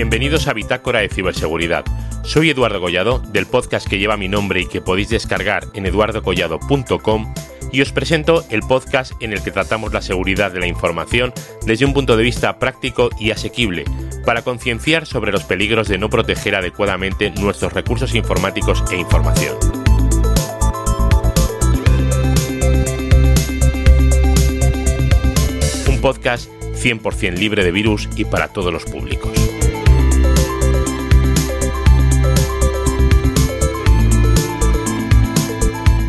Bienvenidos a Bitácora de Ciberseguridad. Soy Eduardo Collado, del podcast que lleva mi nombre y que podéis descargar en eduardocollado.com y os presento el podcast en el que tratamos la seguridad de la información desde un punto de vista práctico y asequible, para concienciar sobre los peligros de no proteger adecuadamente nuestros recursos informáticos e información. Un podcast 100% libre de virus y para todos los públicos.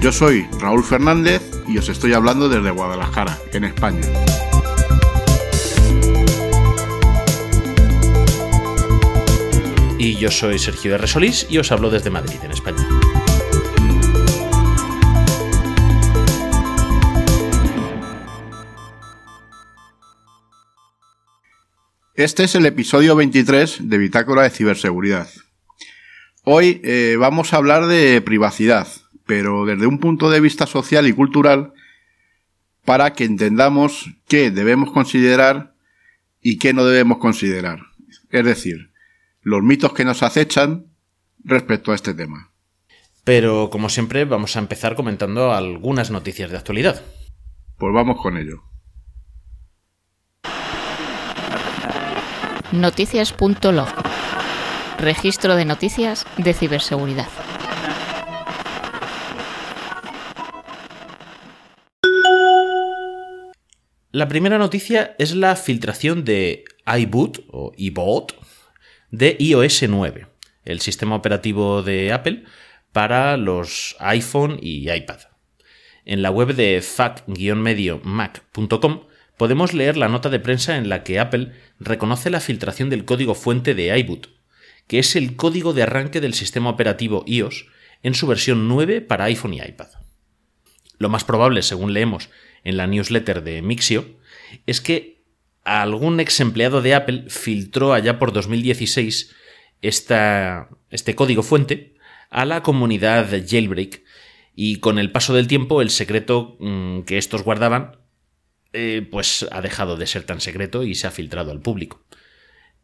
Yo soy Raúl Fernández y os estoy hablando desde Guadalajara, en España. Y yo soy Sergio R. Solís y os hablo desde Madrid, en España. Este es el episodio 23 de Bitácora de Ciberseguridad. Hoy eh, vamos a hablar de privacidad, pero desde un punto de vista social y cultural, para que entendamos qué debemos considerar y qué no debemos considerar. Es decir, los mitos que nos acechan respecto a este tema. Pero, como siempre, vamos a empezar comentando algunas noticias de actualidad. Pues vamos con ello. Noticias.log. Registro de noticias de ciberseguridad. La primera noticia es la filtración de iBoot o iBoot de iOS 9, el sistema operativo de Apple para los iPhone y iPad. En la web de fac-mediomac.com podemos leer la nota de prensa en la que Apple reconoce la filtración del código fuente de iBoot, que es el código de arranque del sistema operativo iOS en su versión 9 para iPhone y iPad. Lo más probable, según leemos en la newsletter de Mixio, es que algún ex empleado de Apple filtró allá por 2016 este código fuente a la comunidad jailbreak y con el paso del tiempo el secreto mm, que estos guardaban eh, pues ha dejado de ser tan secreto y se ha filtrado al público.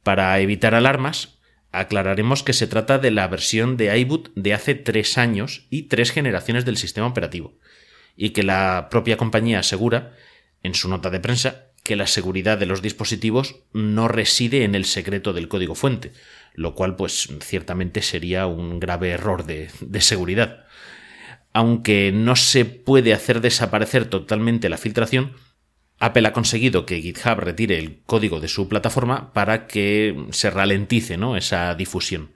Para evitar alarmas, aclararemos que se trata de la versión de iBoot de hace tres años y tres generaciones del sistema operativo, y que la propia compañía asegura, en su nota de prensa, que la seguridad de los dispositivos no reside en el secreto del código fuente, lo cual pues ciertamente sería un grave error de, seguridad. Aunque no se puede hacer desaparecer totalmente la filtración, Apple ha conseguido que GitHub retire el código de su plataforma para que se ralentice ¿no? esa difusión.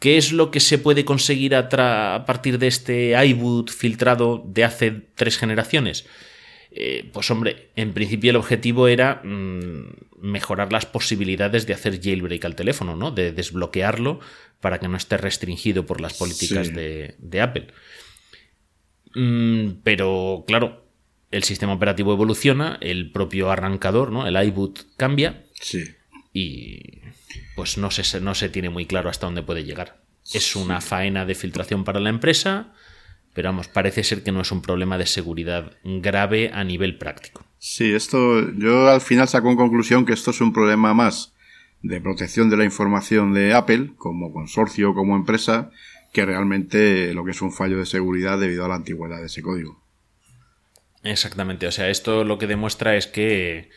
¿Qué es lo que se puede conseguir a, partir de este iBoot filtrado de hace tres generaciones? Eh, pues hombre, en principio el objetivo era mm, mejorar las posibilidades de hacer jailbreak al teléfono, ¿no? De desbloquearlo para que no esté restringido por las políticas de, Apple. Mm, pero claro, el sistema operativo evoluciona, el propio arrancador, ¿no? El iBoot cambia. Sí. Y pues no se, no se tiene muy claro hasta dónde puede llegar. Es una faena de filtración para la empresa, pero vamos, parece ser que no es un problema de seguridad grave a nivel práctico. Sí, esto yo al final saco en conclusión que esto es un problema más de protección de la información de Apple como consorcio, como empresa, que realmente lo que es un fallo de seguridad debido a la antigüedad de ese código. Exactamente, o sea, esto lo que demuestra es que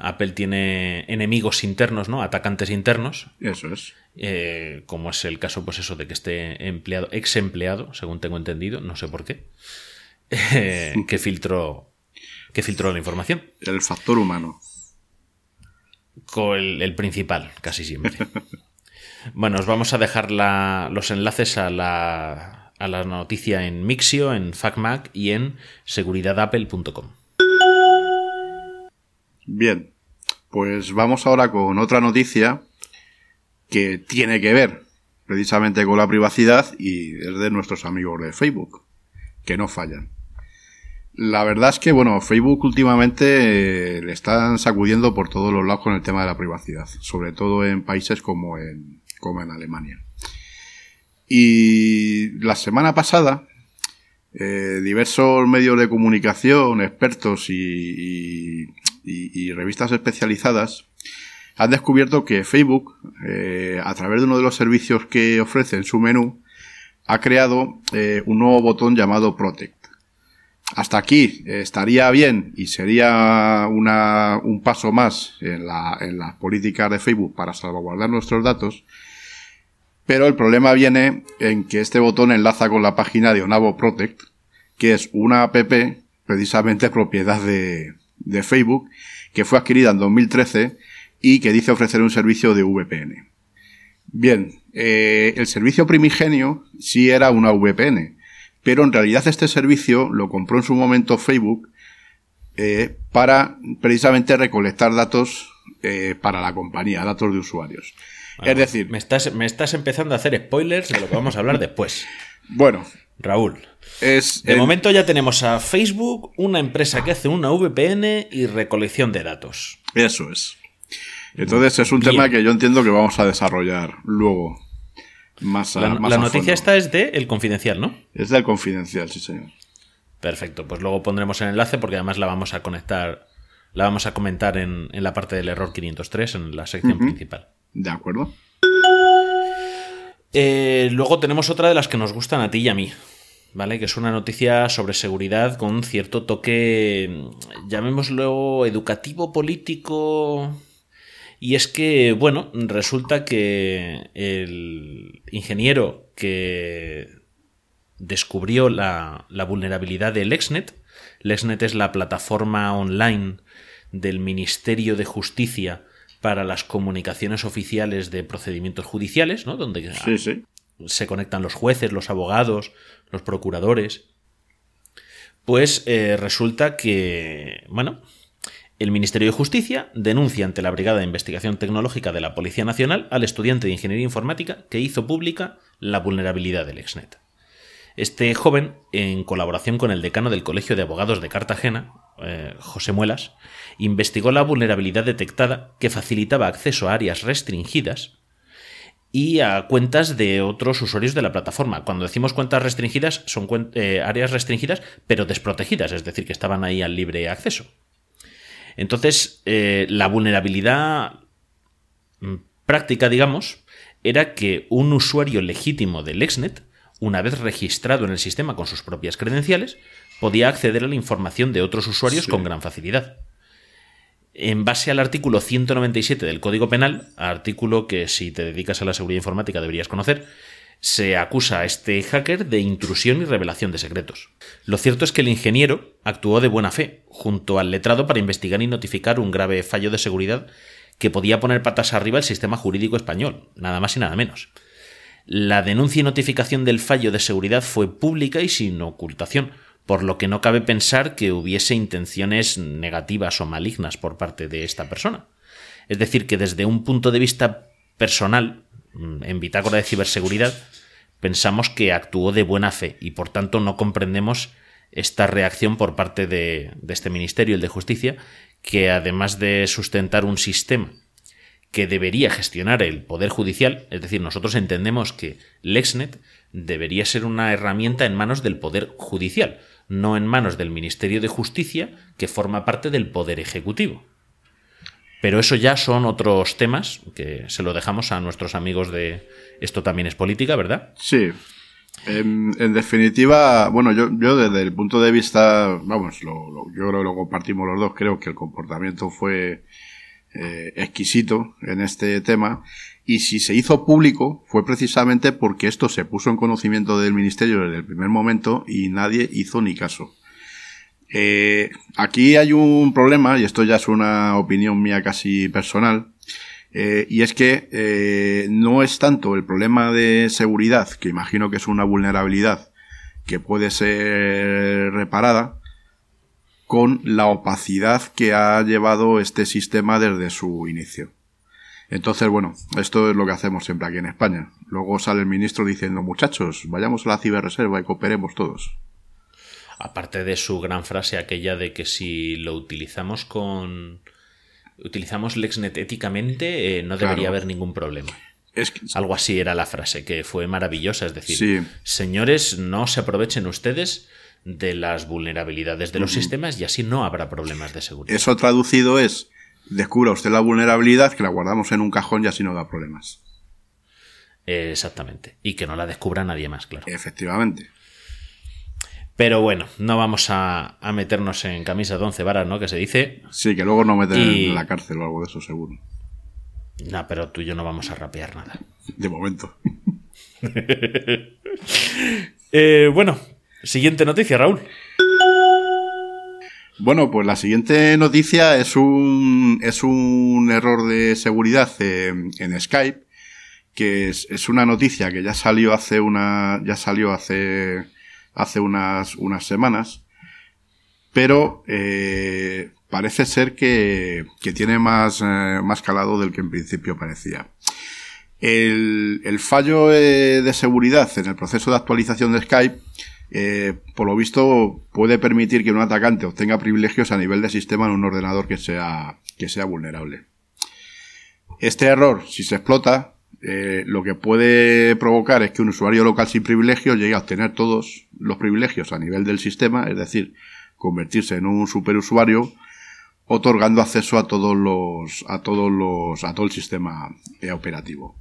Apple tiene enemigos internos, ¿no? Atacantes internos. Eso es. Eh, como es el caso, pues eso, de que esté empleado, ex empleado, según tengo entendido, no sé por qué, eh, que filtró que filtró la información. El factor humano. Con el, principal, casi siempre. bueno, os vamos a dejar los enlaces a la, a la noticia en Mixio, en FacMac y en seguridadapple.com. Bien, pues vamos ahora con otra noticia que tiene que ver precisamente con la privacidad y es de nuestros amigos de Facebook, que no fallan. La verdad es que, bueno, Facebook últimamente eh, le están sacudiendo por todos los lados con el tema de la privacidad, sobre todo en países como en, como en Alemania. Y la semana pasada, eh, diversos medios de comunicación, expertos y, y, revistas especializadas han descubierto que Facebook, eh, a través de uno de los servicios que ofrece en su menú, ha creado eh, un nuevo botón llamado Protect. Hasta aquí eh, estaría bien y sería una, un paso más en en las políticas de Facebook para salvaguardar nuestros datos, pero el problema viene en que este botón enlaza con la página de Onavo Protect, que es una app precisamente propiedad de, de Facebook, que fue adquirida en 2013 y que dice ofrecer un servicio de VPN. Bien, eh, el servicio primigenio sí era una VPN, pero en realidad este servicio lo compró en su momento Facebook eh, para precisamente recolectar datos eh, para la compañía, datos de usuarios. es decir, me estás, me estás empezando a hacer spoilers de lo que vamos a hablar después. Bueno, Raúl. Es de momento ya tenemos a Facebook, una empresa que hace una VPN y recolección de datos. Eso es. Entonces es un tema que yo entiendo que vamos a desarrollar luego. Más la, la noticia esta es de El Confidencial, ¿no? Es del Confidencial, sí, señor. Perfecto, pues luego pondremos el enlace porque además la vamos a conectar, la vamos a comentar en, en la parte del error 503, en la sección principal. De acuerdo. Eh, luego tenemos otra de las que nos gustan a ti y a mí. ¿Vale? Que es una noticia sobre seguridad con cierto toque, llamémoslo educativo, político, y es que, bueno, resulta que el ingeniero que descubrió la, vulnerabilidad de LexNet, LexNet es la plataforma online del Ministerio de Justicia para las comunicaciones oficiales de procedimientos judiciales, ¿no? Donde se conectan los jueces, los abogados, los procuradores. Pues eh, resulta que, bueno, el Ministerio de Justicia denuncia ante la Brigada de Investigación Tecnológica de la Policía Nacional al estudiante de Ingeniería Informática que hizo pública la vulnerabilidad del Exnet. Este joven, en colaboración con el decano del Colegio de Abogados de Cartagena, eh, José Muelas, investigó la vulnerabilidad detectada que facilitaba acceso a áreas restringidas y a cuentas de otros usuarios de la plataforma. Cuando decimos cuentas restringidas, son eh, áreas restringidas, pero desprotegidas, es decir, que estaban ahí al libre acceso. Entonces, eh, la vulnerabilidad mm, práctica, digamos, era que un usuario legítimo del Exnet, una vez registrado en el sistema con sus propias credenciales, podía acceder a la información de otros usuarios con gran facilidad. En base al artículo 197 del Código Penal, artículo que si te dedicas a la seguridad informática deberías conocer, se acusa a este hacker de intrusión y revelación de secretos. Lo cierto es que el ingeniero actuó de buena fe, junto al letrado, para investigar y notificar un grave fallo de seguridad que podía poner patas arriba el sistema jurídico español, nada más y nada menos. La denuncia y notificación del fallo de seguridad fue pública y sin ocultación, por lo que no cabe pensar que hubiese intenciones negativas o malignas por parte de esta persona. Es decir, que desde un punto de vista personal, Mm, en Bitácora de Ciberseguridad, pensamos que actuó de buena fe y por tanto no comprendemos esta reacción por parte de, este Ministerio, el de Justicia, que además de sustentar un sistema que debería gestionar el Poder Judicial, es decir, nosotros entendemos que LexNet debería ser una herramienta en manos del Poder Judicial, no en manos del Ministerio de Justicia, que forma parte del Poder Ejecutivo. Pero eso ya son otros temas que se lo dejamos a nuestros amigos de Esto también es política, ¿verdad? Sí. En, definitiva, bueno, yo, yo desde el punto de vista, vamos, lo, yo creo que lo compartimos los dos, creo que el comportamiento fue eh, exquisito en este tema y si se hizo público fue precisamente porque esto se puso en conocimiento del ministerio desde el primer momento y nadie hizo ni caso. Eh, aquí hay un problema, y esto ya es una opinión mía casi personal, eh, y es que eh, no es tanto el problema de seguridad, que imagino que es una vulnerabilidad que puede ser reparada, con la opacidad que ha llevado este sistema desde su inicio. Entonces, bueno, esto es lo que hacemos siempre aquí en España. Luego sale el ministro diciendo, muchachos, vayamos a la ciberreserva y cooperemos todos aparte de su gran frase aquella de que si lo utilizamos con utilizamos LexNet éticamente eh, no debería haber ningún problema. Algo así era la frase, que fue maravillosa. Es decir, señores, no se aprovechen ustedes de las vulnerabilidades de los sistemas y así no habrá problemas de seguridad. Eso traducido es, descubra usted la vulnerabilidad, que la guardamos en un cajón y así no da problemas. Exactamente. Y que no la descubra nadie más, claro. Efectivamente. Pero bueno, no vamos a, a meternos en camisas de once varas, ¿no? Que se dice. Sí, que luego no meten Y- en la cárcel o algo de eso, seguro. No, pero tú y yo no vamos a rapear nada. De momento. Eh, bueno, siguiente noticia, Raúl. Bueno, pues la siguiente noticia es un, es un error de seguridad en, Skype, que es, es una noticia que ya salió hace una, ya salió hace, hace unas, unas semanas, pero eh, parece ser que, que tiene más, eh, más calado del que en principio parecía. El, el fallo eh, de seguridad en el proceso de actualización de Skype eh, por lo visto puede permitir que un atacante obtenga privilegios a nivel de sistema en un ordenador que sea, que sea vulnerable. Este error, si se explota, eh, lo que puede provocar es que un usuario local sin privilegios llegue a obtener todos los privilegios a nivel del sistema, es decir, convertirse en un superusuario, otorgando acceso a todos los, a todos los, a todo el sistema eh, operativo.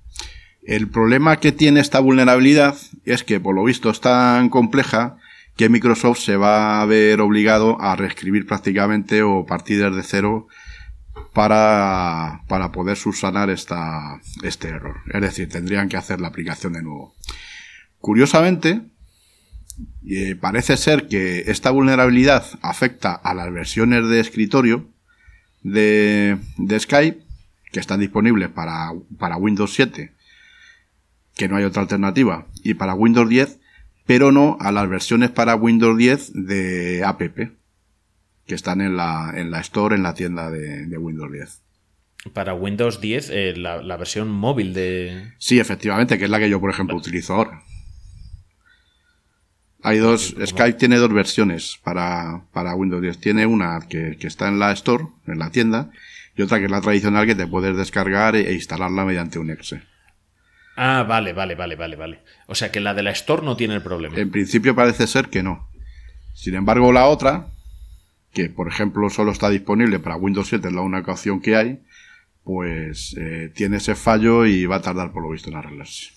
El problema que tiene esta vulnerabilidad es que, por lo visto, es tan compleja que Microsoft se va a ver obligado a reescribir prácticamente o partir desde cero para, para poder subsanar esta, este error. Es decir, tendrían que hacer la aplicación de nuevo. Curiosamente, eh, parece ser que esta vulnerabilidad afecta a las versiones de escritorio de, de Skype que están disponibles para, para Windows 7 que no hay otra alternativa, y para Windows 10, pero no a las versiones para Windows 10 de app, que están en la, en la Store, en la tienda de, de Windows 10. Para Windows 10, eh, la, la versión móvil de. Sí, efectivamente, que es la que yo, por ejemplo, utilizo ahora. Hay dos, Skype tiene dos versiones para, para Windows 10. Tiene una que, que está en la Store, en la tienda, y otra que es la tradicional que te puedes descargar e, e instalarla mediante un exe. Ah, vale, vale, vale, vale, vale. O sea que la de la Store no tiene el problema. En principio parece ser que no. Sin embargo, la otra, que por ejemplo solo está disponible para Windows 7, es la única opción que hay, pues eh, tiene ese fallo y va a tardar por lo visto en arreglarse.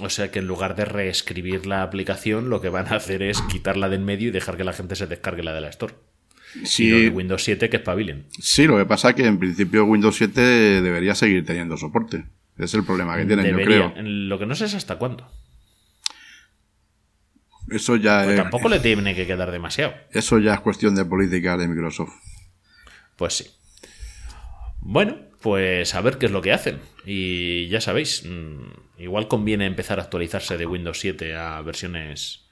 O sea que en lugar de reescribir la aplicación, lo que van a hacer es quitarla del medio y dejar que la gente se descargue la de la Store. Y los de Sí, Windows 7 que espabilen. sí, lo que pasa es que en principio Windows 7 debería seguir teniendo soporte. Es el problema que tienen, yo creo. Lo que no sé es hasta cuándo. Eso ya, Pues es, tampoco le tiene que quedar demasiado. eso ya es cuestión de política de Microsoft. Pues sí. Bueno, pues a ver qué es lo que hacen. Y ya sabéis, mm, igual conviene empezar a actualizarse de Windows 7 a versiones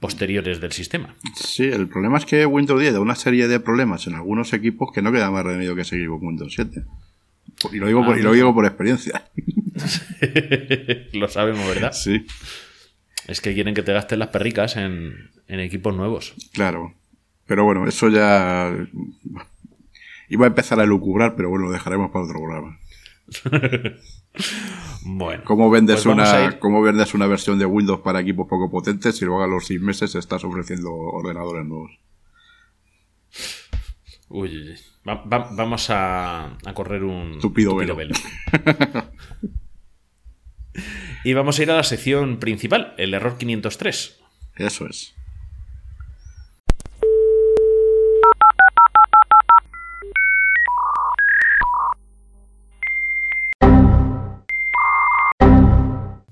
posteriores del sistema. Sí, el problema es que Windows 10 da una serie de problemas en algunos equipos que no queda más remedio que seguir con Windows 7. Y lo digo, por, y lo digo por experiencia. lo sabemos, ¿verdad? Sí, Es que quieren que te gastes las perricas en, en equipos nuevos. claro. Pero bueno, eso ya. Iba a empezar a lucubrar, pero bueno, lo dejaremos para otro programa. Bueno. ¿Cómo vendes, pues una, ¿Cómo vendes una versión de Windows para equipos poco potentes y luego a los seis meses estás ofreciendo ordenadores nuevos? Uy, uy, uy. Va- va- vamos a, a correr un Tupido velo. y vamos a ir a la sección principal, el error 503. Eso es.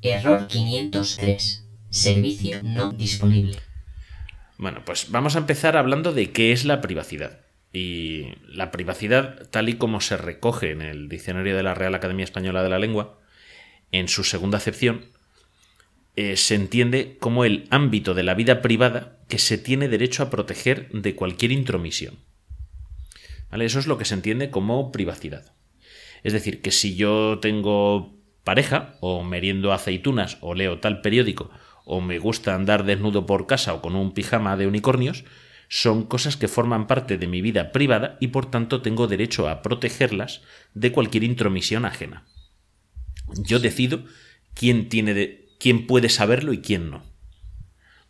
Error 503. Servicio no disponible. Bueno, pues vamos a empezar hablando de qué es la privacidad. Y la privacidad, tal y como se recoge en el diccionario de la Real Academia Española de la Lengua, en su segunda acepción, eh, se entiende como el ámbito de la vida privada que se tiene derecho a proteger de cualquier intromisión. ¿Vale? Eso es lo que se entiende como privacidad. Es decir, que si yo tengo pareja, o meriendo aceitunas, o leo tal periódico, o me gusta andar desnudo por casa o con un pijama de unicornios, son cosas que forman parte de mi vida privada y por tanto tengo derecho a protegerlas de cualquier intromisión ajena. Yo decido quién tiene de, quién puede saberlo y quién no.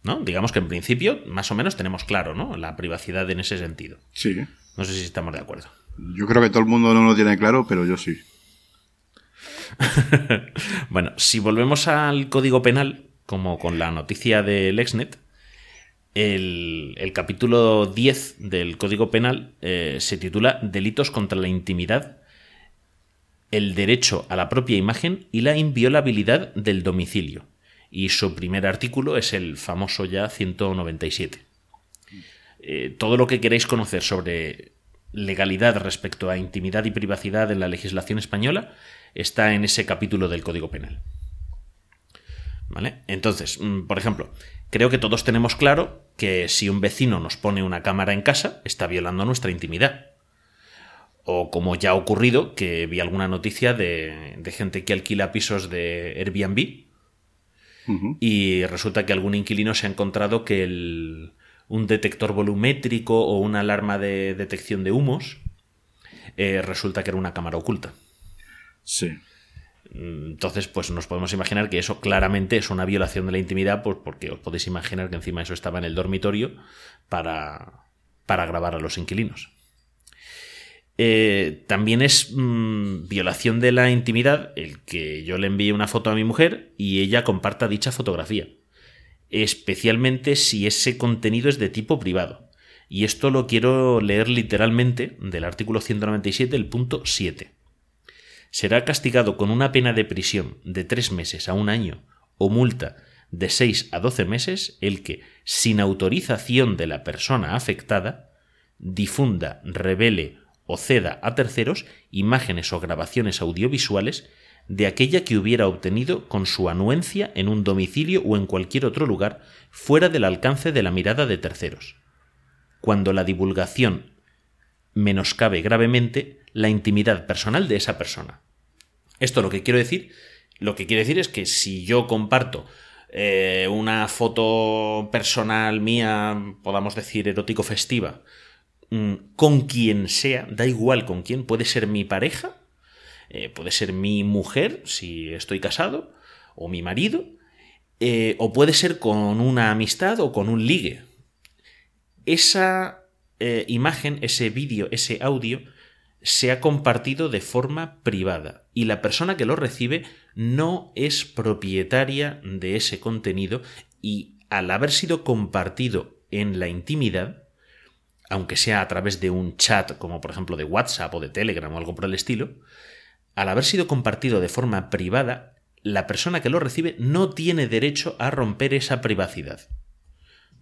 ¿No? Digamos que en principio, más o menos tenemos claro, ¿no? La privacidad en ese sentido. Sí. No sé si estamos de acuerdo. Yo creo que todo el mundo no lo tiene claro, pero yo sí. bueno, si volvemos al código penal, como con la noticia del Exnet, el, capítulo 10 del código penal eh, se titula Delitos contra la intimidad, el derecho a la propia imagen y la inviolabilidad del domicilio. Y su primer artículo es el famoso ya 197. Eh, todo lo que queréis conocer sobre legalidad respecto a intimidad y privacidad en la legislación española está en ese capítulo del Código Penal. ¿Vale? Entonces, mm, por ejemplo, creo que todos tenemos claro que si un vecino nos pone una cámara en casa, está violando nuestra intimidad. O como ya ha ocurrido, que vi alguna noticia de, de gente que alquila pisos de Airbnb y resulta que algún inquilino se ha encontrado que el, un detector volumétrico o una alarma de detección de humos eh, resulta que era una cámara oculta. Sí. Entonces, pues nos podemos imaginar que eso claramente es una violación de la intimidad, pues porque os podéis imaginar que encima eso estaba en el dormitorio para, para grabar a los inquilinos. Eh, también es mm, violación de la intimidad el que yo le envíe una foto a mi mujer y ella comparta dicha fotografía, especialmente si ese contenido es de tipo privado. Y esto lo quiero leer literalmente del artículo 197, el punto 7 será castigado con una pena de prisión de tres meses a un año o multa de seis a doce meses el que, sin autorización de la persona afectada, difunda, revele o ceda a terceros imágenes o grabaciones audiovisuales de aquella que hubiera obtenido con su anuencia en un domicilio o en cualquier otro lugar fuera del alcance de la mirada de terceros, cuando la divulgación menoscabe gravemente la intimidad personal de esa persona. Esto lo que quiero decir, lo que quiere decir es que si yo comparto eh, una foto personal mía, podamos decir erótico festiva, mm, con quien sea, da igual con quién, puede ser mi pareja, eh, puede ser mi mujer, si estoy casado, o mi marido, eh, o puede ser con una amistad o con un ligue. Esa imagen, ese vídeo, ese audio, se ha compartido de forma privada y la persona que lo recibe no es propietaria de ese contenido y al haber sido compartido en la intimidad, aunque sea a través de un chat como por ejemplo de WhatsApp o de Telegram o algo por el estilo, al haber sido compartido de forma privada, la persona que lo recibe no tiene derecho a romper esa privacidad.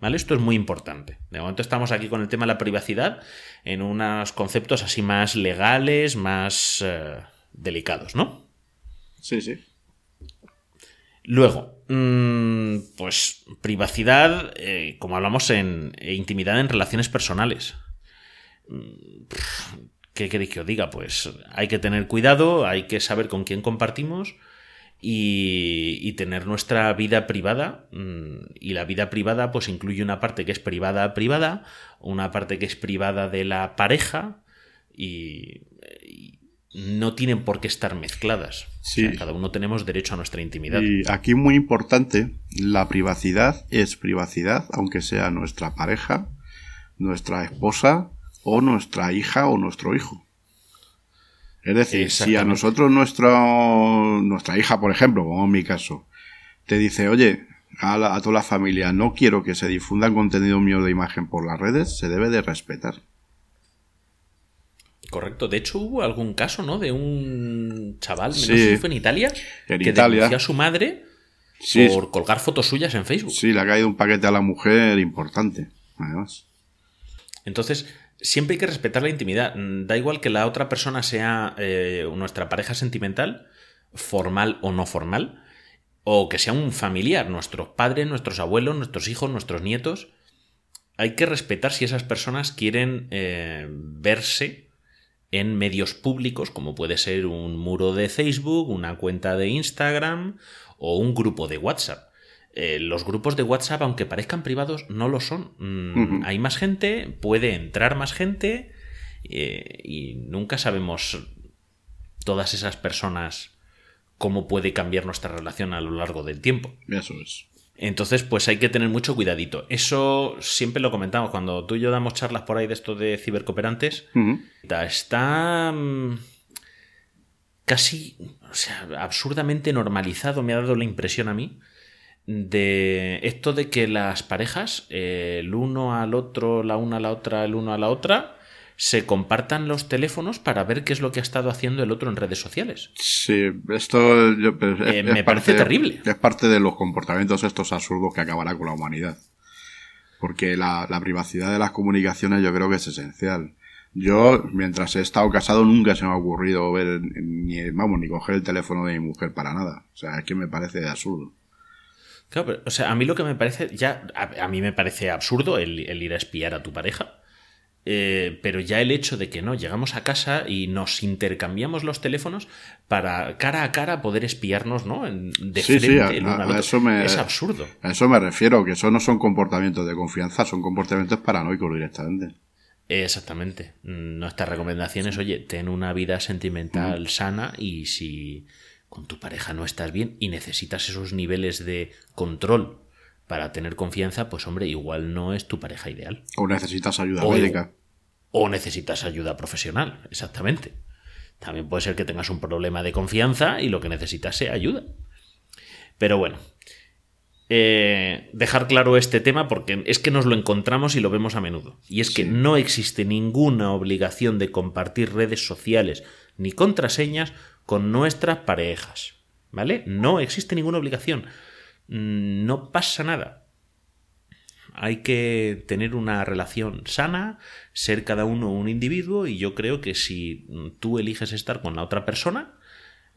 ¿Vale? Esto es muy importante. De momento estamos aquí con el tema de la privacidad en unos conceptos así más legales, más eh, delicados, ¿no? Sí, sí. Luego, mm, pues privacidad, eh, como hablamos en e intimidad en relaciones personales. Mm, ¿Qué queréis que os diga? Pues hay que tener cuidado, hay que saber con quién compartimos y, tener nuestra vida privada. Mm, y la vida privada pues incluye una parte que es privada privada, una parte que es privada de la pareja y, no tienen por qué estar mezcladas. cada uno tenemos derecho a nuestra intimidad. Y aquí muy importante, la privacidad es privacidad, aunque sea nuestra pareja, nuestra esposa o nuestra hija o nuestro hijo. Es decir, si a nosotros nuestro, nuestra hija, por ejemplo, como en mi caso, te dice, oye, a, toda la familia, no quiero que se difunda contenido mío de imagen por las redes, se debe de respetar. Correcto. De hecho, hubo algún caso, ¿no? De un chaval, menos sí, fue en Italia, en que Italia. denunció a su madre por colgar fotos suyas en Facebook. Sí, le ha caído un paquete a la mujer importante, además. Entonces, siempre hay que respetar la intimidad. Mm, da igual que la otra persona sea eh, nuestra pareja sentimental, formal o no formal, o que sea un familiar, nuestros padres, nuestros abuelos, nuestros hijos, nuestros nietos. Hay que respetar si esas personas quieren eh, verse en medios públicos, como puede ser un muro de Facebook, una cuenta de Instagram o un grupo de WhatsApp. Eh, los grupos de WhatsApp, aunque parezcan privados, no lo son. Mm, hay más gente, puede entrar más gente eh, y nunca sabemos todas esas personas cómo puede cambiar nuestra relación a lo largo del tiempo. Eso es. Entonces, pues hay que tener mucho cuidadito. Eso siempre lo comentamos cuando tú y yo damos charlas por ahí de esto de cibercooperantes. Está mm, casi, o sea, absurdamente normalizado, me ha dado la impresión a mí, de esto de que las parejas, eh, el uno al otro, la una a la otra, el uno a la otra, se compartan los teléfonos para ver qué es lo que ha estado haciendo el otro en redes sociales. Sí, esto yo- pues, es, Eh, me parece terrible. Es parte de los comportamientos estos absurdos que acabará con la humanidad. Porque la, la privacidad de las comunicaciones yo creo que es esencial. Yo, mientras he estado casado, nunca se me ha ocurrido ver ni, vamos, ni coger el teléfono de mi mujer para nada. O sea, es que me parece absurdo. Claro, pero, o sea, a mí lo que me parece, ya, a, a mí me parece absurdo el, el ir a espiar a tu pareja. Eh, pero ya el hecho de que no, llegamos a casa y nos intercambiamos los teléfonos para cara a cara poder espiarnos, ¿no? En- De Sí, sí, frente a- el uno a- al a otro. eso me- Es absurdo. A eso me refiero, que eso no son comportamientos de confianza, son comportamientos paranoicos directamente. Exactamente. Nuestras recomendaciones, oye, ten una vida sentimental sana y si con tu pareja no estás bien y necesitas esos niveles de control para tener confianza, pues hombre, igual no es tu pareja ideal. O necesitas ayuda O- médica. O necesitas ayuda profesional, exactamente. También puede ser que tengas un problema de confianza y lo que necesitas sea ayuda. Pero bueno, eh, dejar claro este tema porque es que nos lo encontramos y lo vemos a menudo. Y es que no existe ninguna obligación de compartir redes sociales ni contraseñas con nuestras parejas. ¿Vale? No existe ninguna obligación. Mm, No pasa nada. Hay que tener una relación sana, ser cada uno un individuo y yo creo que si tú eliges estar con la otra persona,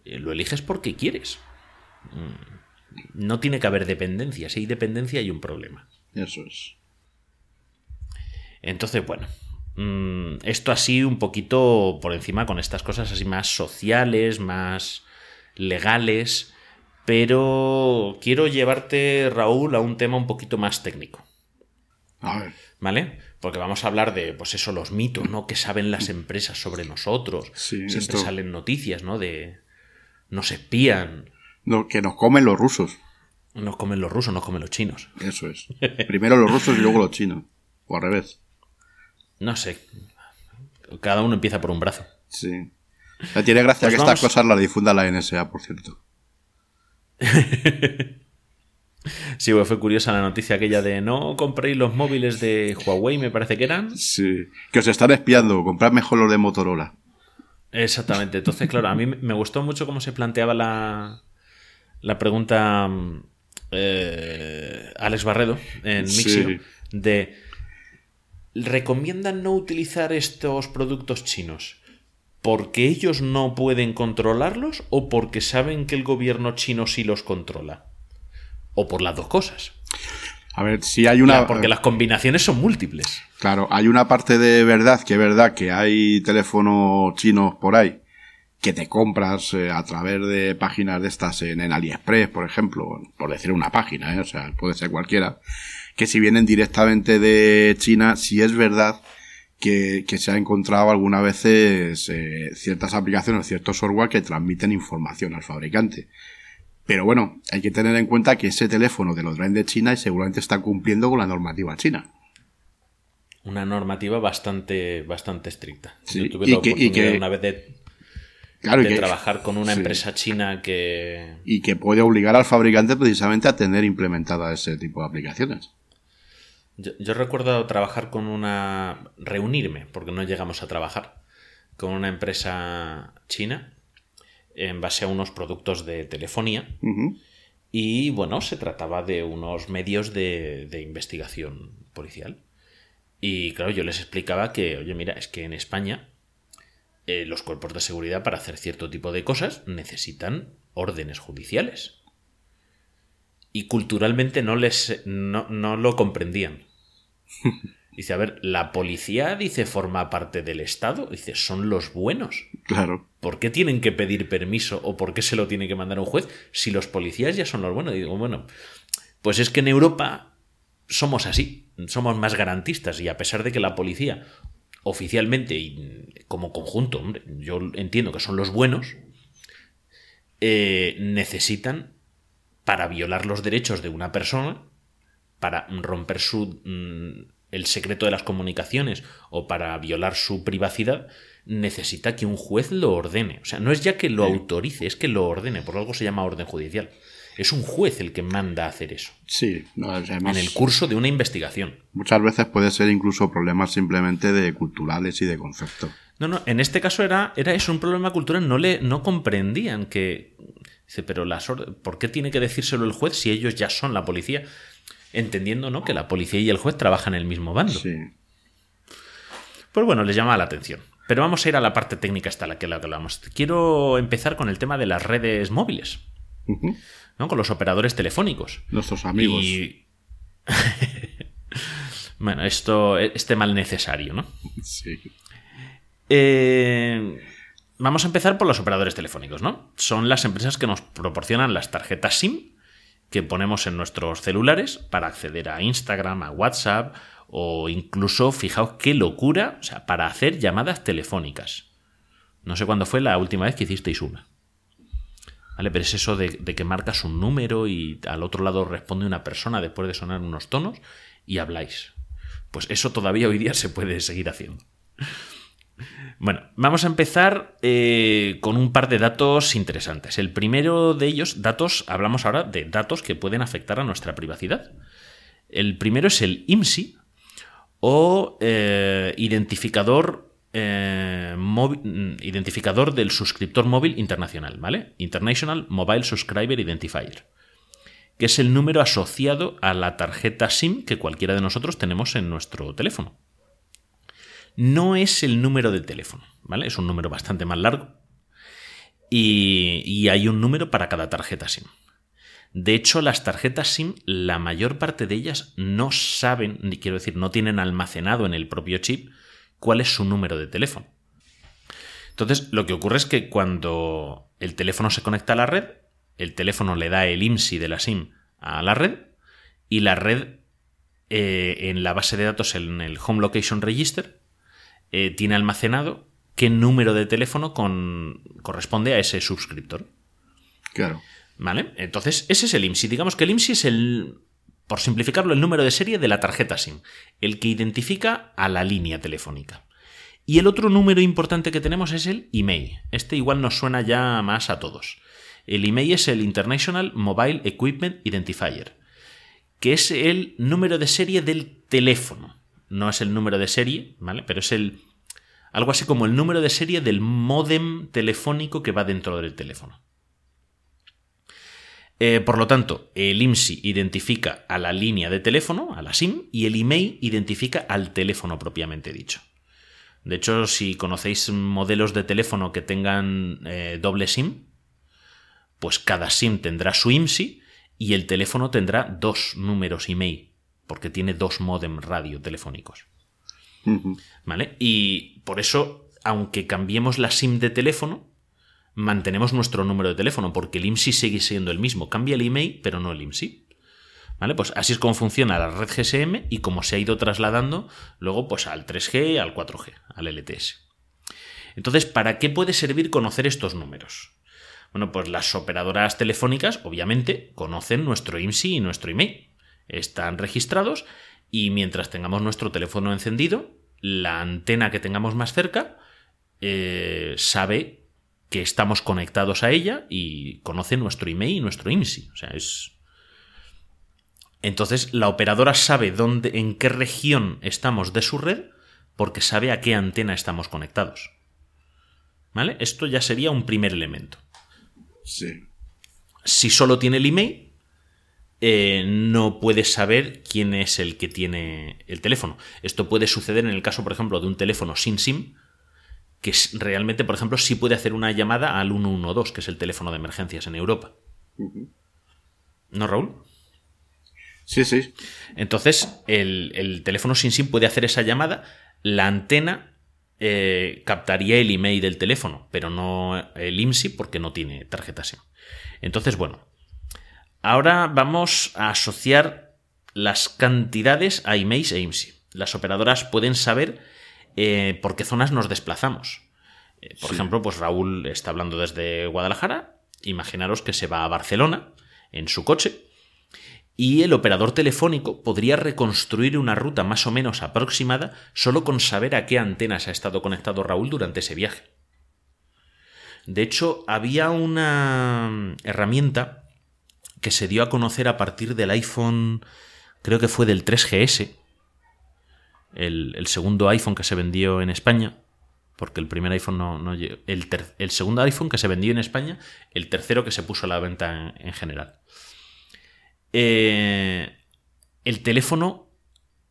eh, lo eliges porque quieres. Mm, No tiene que haber dependencia. Si hay dependencia hay un problema. Eso es. Entonces, bueno, mm, esto así un poquito por encima con estas cosas así más sociales, más legales, pero quiero llevarte, Raúl, a un tema un poquito más técnico. A ver. ¿Vale? Porque vamos a hablar de, pues eso, los mitos, ¿no? Que saben las empresas sobre nosotros. Sí, Siempre esto- salen noticias, ¿no? De nos espían, No, que nos comen los rusos. nos comen los rusos, nos comen los chinos. Eso es. Primero los rusos y luego los chinos. O al revés. No sé. Cada uno empieza por un brazo. Sí. Me tiene gracia Pues que vamos- estas cosas las difunda la NSA, por cierto. Sí, pues fue curiosa la noticia aquella de no compréis los móviles de Huawei, me parece que eran. Sí. Que os están espiando. Comprad mejor los de Motorola. Exactamente. Entonces, claro, a mí me gustó mucho cómo se planteaba la, la pregunta mm, eh, Alex Barredo en Sí. Mixio de ¿recomiendan no utilizar estos productos chinos porque ellos no pueden controlarlos o porque saben que el gobierno chino sí los controla? O por las dos cosas. A ver, si hay una. Porque las combinaciones son múltiples. Claro, hay una parte de verdad que es verdad que hay teléfonos chinos por ahí que te compras eh, a través de páginas de estas en, en AliExpress, por ejemplo, por decir una página, ¿eh? o sea, puede ser cualquiera, que si vienen directamente de China, si es verdad que, que se ha encontrado algunas veces eh, ciertas aplicaciones, ciertos software que transmiten información al fabricante. Pero bueno, hay que tener en cuenta que ese teléfono te lo traen de China y seguramente está cumpliendo con la normativa china. Una normativa bastante, bastante estricta. Sí, Yo tuve y la que- y oportunidad que- una vez de, Claro, y de que- trabajar con una sí. empresa china que... y que puede obligar al fabricante precisamente a tener implementada ese tipo de aplicaciones. Yo, yo recuerdo trabajar con una... reunirme, porque no llegamos a trabajar, con una empresa china en base a unos productos de telefonía. Y bueno, se trataba de unos medios de, de investigación policial. Y claro, yo les explicaba que, oye, mira, es que en España eh, los cuerpos de seguridad para hacer cierto tipo de cosas necesitan órdenes judiciales. Y culturalmente no les no, no lo comprendían. Dice, a ver, la policía dice forma parte del Estado, dice, son los buenos. Claro. ¿Por qué tienen que pedir permiso o por qué se lo tiene que mandar un juez si los policías ya son los buenos? Y digo, bueno, pues es que en Europa somos así, somos más garantistas y a pesar de que la policía oficialmente y como conjunto, hombre, yo entiendo que son los buenos, eh, necesitan para violar los derechos de una persona, para romper su, mm, el secreto de las comunicaciones o para violar su privacidad, necesita que un juez lo ordene. O sea, no es ya que lo autorice, es que lo ordene. Por algo se llama orden judicial. Es un juez el que manda a hacer eso. Sí, no, además, En el curso de una investigación. muchas veces puede ser incluso problemas simplemente de culturales y de concepto. No, no, en este caso era, era eso, un problema cultural. No, le, no comprendían que. Dice, pero las ¿por qué tiene que decírselo el juez si ellos ya son la policía? Entendiendo, ¿no? Que la policía y el juez trabajan en el mismo bando. Sí. Pues bueno, les llama la atención. Pero vamos a ir a la parte técnica hasta la que la hablamos. Quiero empezar con el tema de las redes móviles. ¿no? Con los operadores telefónicos. Nuestros amigos. Y. bueno, esto es mal necesario, ¿no? Sí. Eh, vamos a empezar por los operadores telefónicos, ¿no? Son las empresas que nos proporcionan las tarjetas SIM que ponemos en nuestros celulares para acceder a Instagram, a WhatsApp o incluso, fijaos qué locura, o sea, para hacer llamadas telefónicas. No sé cuándo fue la última vez que hicisteis una. ¿Vale? Pero es eso de, de que marcas un número y al otro lado responde una persona después de sonar unos tonos y habláis. Pues eso todavía hoy día se puede seguir haciendo. Bueno, vamos a empezar eh, con un par de datos interesantes. El primero de ellos, datos, hablamos ahora de datos que pueden afectar a nuestra privacidad. El primero es el IMSI o eh, identificador, eh, mm, identificador del suscriptor móvil internacional, ¿vale? International Mobile Subscriber Identifier, que es el número asociado a la tarjeta SIM que cualquiera de nosotros tenemos en nuestro teléfono no es el número de teléfono, ¿vale? Es un número bastante más largo. Y, hay un número para cada tarjeta SIM. De hecho, las tarjetas SIM, la mayor parte de ellas no saben, ni quiero decir, no tienen almacenado en el propio chip cuál es su número de teléfono. Entonces, lo que ocurre es que cuando el teléfono se conecta a la red, el teléfono le da el IMSI de la SIM a la red y la red eh, en la base de datos, en el Home Location Register, eh, tiene almacenado qué número de teléfono con- corresponde a ese suscriptor. Claro. ¿Vale? Entonces, ese es el IMSI. Digamos que el IMSI es el, por simplificarlo, el número de serie de la tarjeta SIM, el que identifica a la línea telefónica. Y el otro número importante que tenemos es el email. Este igual nos suena ya más a todos. El email es el International Mobile Equipment Identifier, que es el número de serie del teléfono. No es el número de serie, ¿vale? Pero es el. algo así como el número de serie del módem telefónico que va dentro del teléfono. Eh, por lo tanto, el IMSI identifica a la línea de teléfono, a la SIM, y el email identifica al teléfono propiamente dicho. De hecho, si conocéis modelos de teléfono que tengan eh, doble SIM, pues cada SIM tendrá su IMSI y el teléfono tendrá dos números email, porque tiene dos modem radio telefónicos. ¿Vale? Y por eso, aunque cambiemos la SIM de teléfono, mantenemos nuestro número de teléfono, porque el IMSI sigue siendo el mismo. Cambia el email, pero no el IMSI. ¿Vale? Pues así es como funciona la red GSM y como se ha ido trasladando luego pues al 3G, al 4G, al LTS. Entonces, ¿para qué puede servir conocer estos números? Bueno, pues las operadoras telefónicas, obviamente, conocen nuestro IMSI y nuestro email. Están registrados y mientras tengamos nuestro teléfono encendido, la antena que tengamos más cerca eh, sabe que estamos conectados a ella y conoce nuestro email y nuestro IMSI. O sea, es. Entonces, la operadora sabe dónde, en qué región estamos de su red, porque sabe a qué antena estamos conectados. ¿Vale? Esto ya sería un primer elemento. Sí. Si solo tiene el email, eh, no puede saber quién es el que tiene el teléfono. Esto puede suceder en el caso, por ejemplo, de un teléfono sin SIM, que es- realmente, por ejemplo, sí puede hacer una llamada al 112, que es el teléfono de emergencias en Europa. ¿No, Raúl? Sí, sí. Entonces, el, el teléfono sin SIM puede hacer esa llamada, la antena eh, captaría el email del teléfono, pero no el IMSI porque no tiene tarjeta SIM. Entonces, bueno, ahora vamos a asociar las cantidades a emails e IMSI. Las operadoras pueden saber eh, por qué zonas nos desplazamos. Eh, por Sí. ejemplo, pues Raúl está hablando desde Guadalajara. Imaginaros que se va a Barcelona. en su coche y el operador telefónico podría reconstruir una ruta más o menos aproximada solo con saber a qué antenas ha estado conectado Raúl durante ese viaje. De hecho, había una herramienta que se dio a conocer a partir del iPhone, creo que fue del 3GS, el, segundo iPhone que se vendió en España, porque el primer iPhone no, no el, el, segundo iPhone que se vendió en España, el tercero que se puso a la venta en, general. Eh, el teléfono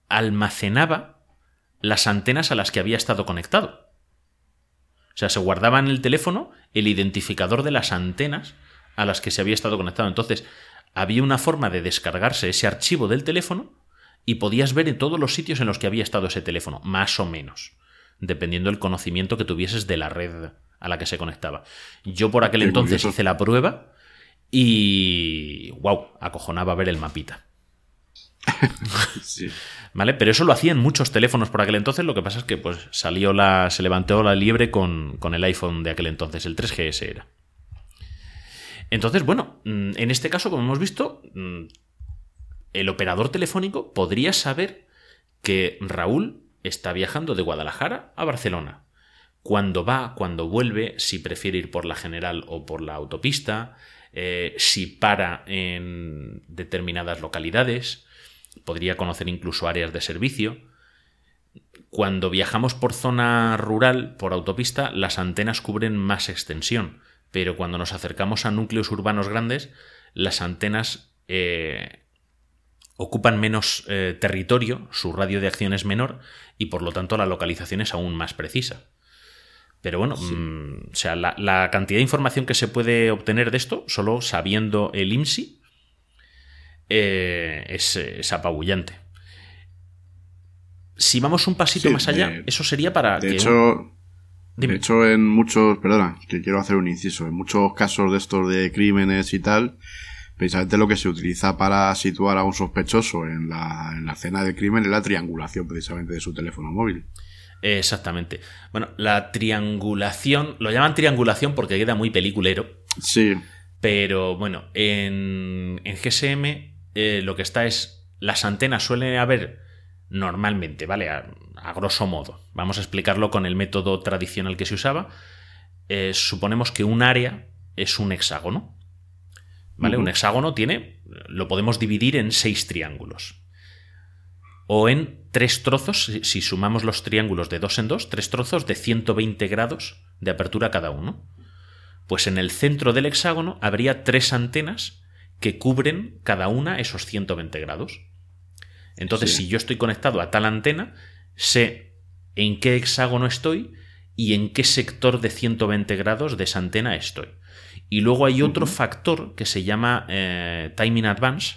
almacenaba las antenas a las que había estado conectado. O sea, se guardaba en el teléfono el identificador de las antenas a las que se había estado conectado. Entonces, había una forma de descargarse ese archivo del teléfono y podías ver en todos los sitios en los que había estado ese teléfono, más o menos, dependiendo del conocimiento que tuvieses de la red a la que se conectaba. Yo por aquel entonces hice la prueba y wow, acojonaba ver el mapita. ¿Vale? Pero eso lo hacían muchos teléfonos por aquel entonces. Lo que pasa es que pues, salió la. se levantó la liebre con, con el iPhone de aquel entonces, el 3GS era. Entonces, bueno, mm, en este caso, como hemos visto, mm, el operador telefónico podría saber que Raúl está viajando de Guadalajara a Barcelona. Cuando va, cuando vuelve, si prefiere ir por la general o por la autopista, eh, si para en determinadas localidades, podría conocer incluso áreas de servicio. Cuando viajamos por zona rural, por autopista, las antenas cubren más extensión pero cuando nos acercamos a núcleos urbanos grandes, las antenas eh, ocupan menos eh, territorio, su radio de acción es menor y por lo tanto la localización es aún más precisa. Pero bueno, mm, o sea, la, cantidad de información que se puede obtener de esto, solo sabiendo el IMSI, eh, es, apabullante. Si vamos un pasito más allá, eso sería para de Hecho, de hecho, en muchos, perdona, que quiero hacer un inciso, en muchos casos de estos de crímenes y tal, precisamente lo que se utiliza para situar a un sospechoso en la, en la escena del crimen es la triangulación precisamente de su teléfono móvil. Exactamente. Bueno, la triangulación, lo llaman triangulación porque queda muy peliculero. Sí. Pero bueno, en, en GSM eh, lo que está es, las antenas suelen haber normalmente, ¿vale? a grosso modo. Vamos a explicarlo con el método tradicional que se usaba. Eh, suponemos que un área es un hexágono. ¿Vale? Un hexágono tiene. Lo podemos dividir en seis triángulos. O en tres trozos, si, sumamos los triángulos de dos en dos, tres trozos de 120 grados de apertura cada uno. Pues en el centro del hexágono habría tres antenas que cubren cada una esos 120 grados. Entonces, si yo estoy conectado a tal antena, sé en qué hexágono estoy y en qué sector de 120 grados de esa antena estoy. Y luego hay otro factor que se llama eh, timing advance,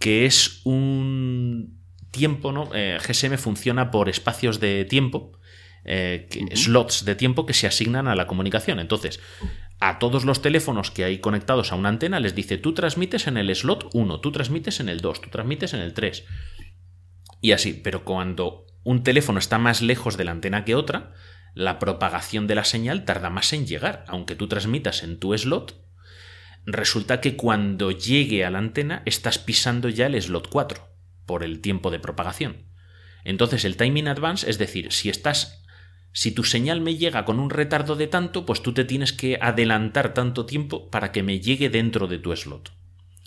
que es un tiempo, ¿no? Eh, GSM funciona por espacios de tiempo, eh, slots de tiempo que se asignan a la comunicación. Entonces, a todos los teléfonos que hay conectados a una antena les dice, tú transmites en el slot 1, tú transmites en el 2, tú transmites en el 3 y así, pero cuando un teléfono está más lejos de la antena que otra, la propagación de la señal tarda más en llegar, aunque tú transmitas en tu slot, resulta que cuando llegue a la antena estás pisando ya el slot 4 por el tiempo de propagación. Entonces el timing advance, es decir, si estás si tu señal me llega con un retardo de tanto, pues tú te tienes que adelantar tanto tiempo para que me llegue dentro de tu slot.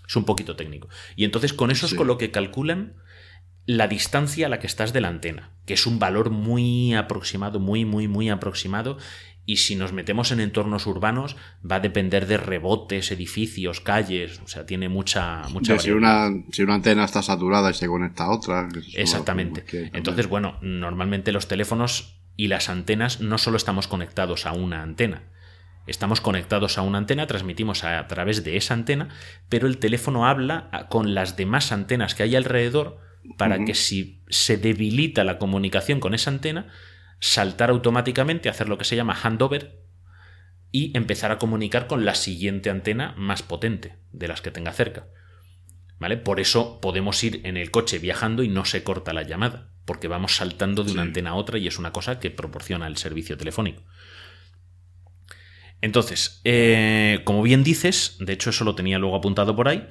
Es un poquito técnico. Y entonces con eso es con lo que calculan la distancia a la que estás de la antena, que es un valor muy aproximado, muy, muy, muy aproximado. Y si nos metemos en entornos urbanos, va a depender de rebotes, edificios, calles. O sea, tiene mucha. mucha si, una, si una antena está saturada y se conecta a otra. Exactamente. Entonces, bueno, normalmente los teléfonos y las antenas no solo estamos conectados a una antena. Estamos conectados a una antena, transmitimos a través de esa antena, pero el teléfono habla con las demás antenas que hay alrededor para que si se debilita la comunicación con esa antena, saltar automáticamente, hacer lo que se llama handover y empezar a comunicar con la siguiente antena más potente de las que tenga cerca. ¿Vale? Por eso podemos ir en el coche viajando y no se corta la llamada, porque vamos saltando de una antena a otra y es una cosa que proporciona el servicio telefónico. Entonces, eh, como bien dices, de hecho eso lo tenía luego apuntado por ahí,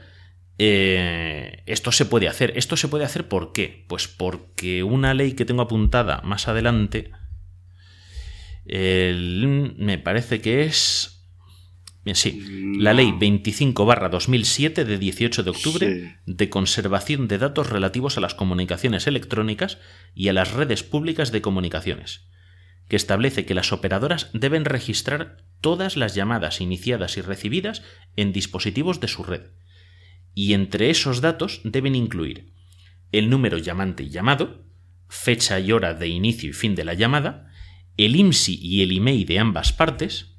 eh, esto se puede hacer. ¿Esto se puede hacer por qué? Pues porque una ley que tengo apuntada más adelante, me parece que es... Sí, la ley 25 2007 de 18 de octubre de conservación de datos relativos a las comunicaciones electrónicas y a las redes públicas de comunicaciones, que establece que las operadoras deben registrar todas las llamadas iniciadas y recibidas en dispositivos de su red. Y entre esos datos deben incluir el número llamante y llamado, fecha y hora de inicio y fin de la llamada, el IMSI y el email de ambas partes,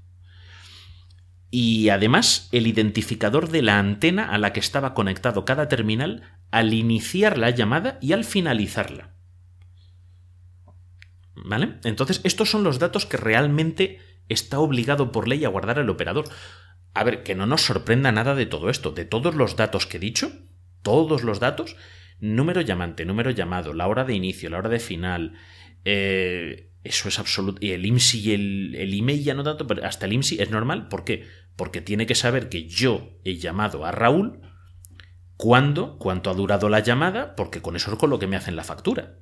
y además el identificador de la antena a la que estaba conectado cada terminal al iniciar la llamada y al finalizarla. ¿Vale? Entonces, estos son los datos que realmente está obligado por ley a guardar el operador. A ver, que no nos sorprenda nada de todo esto. De todos los datos que he dicho, todos los datos, número llamante, número llamado, la hora de inicio, la hora de final, eh, eso es absoluto. Y el IMSI y el, email ya no tanto, pero hasta el IMSI es normal. ¿Por qué? Porque tiene que saber que yo he llamado a Raúl, cuándo, cuánto ha durado la llamada, porque con eso es con lo que me hacen la factura.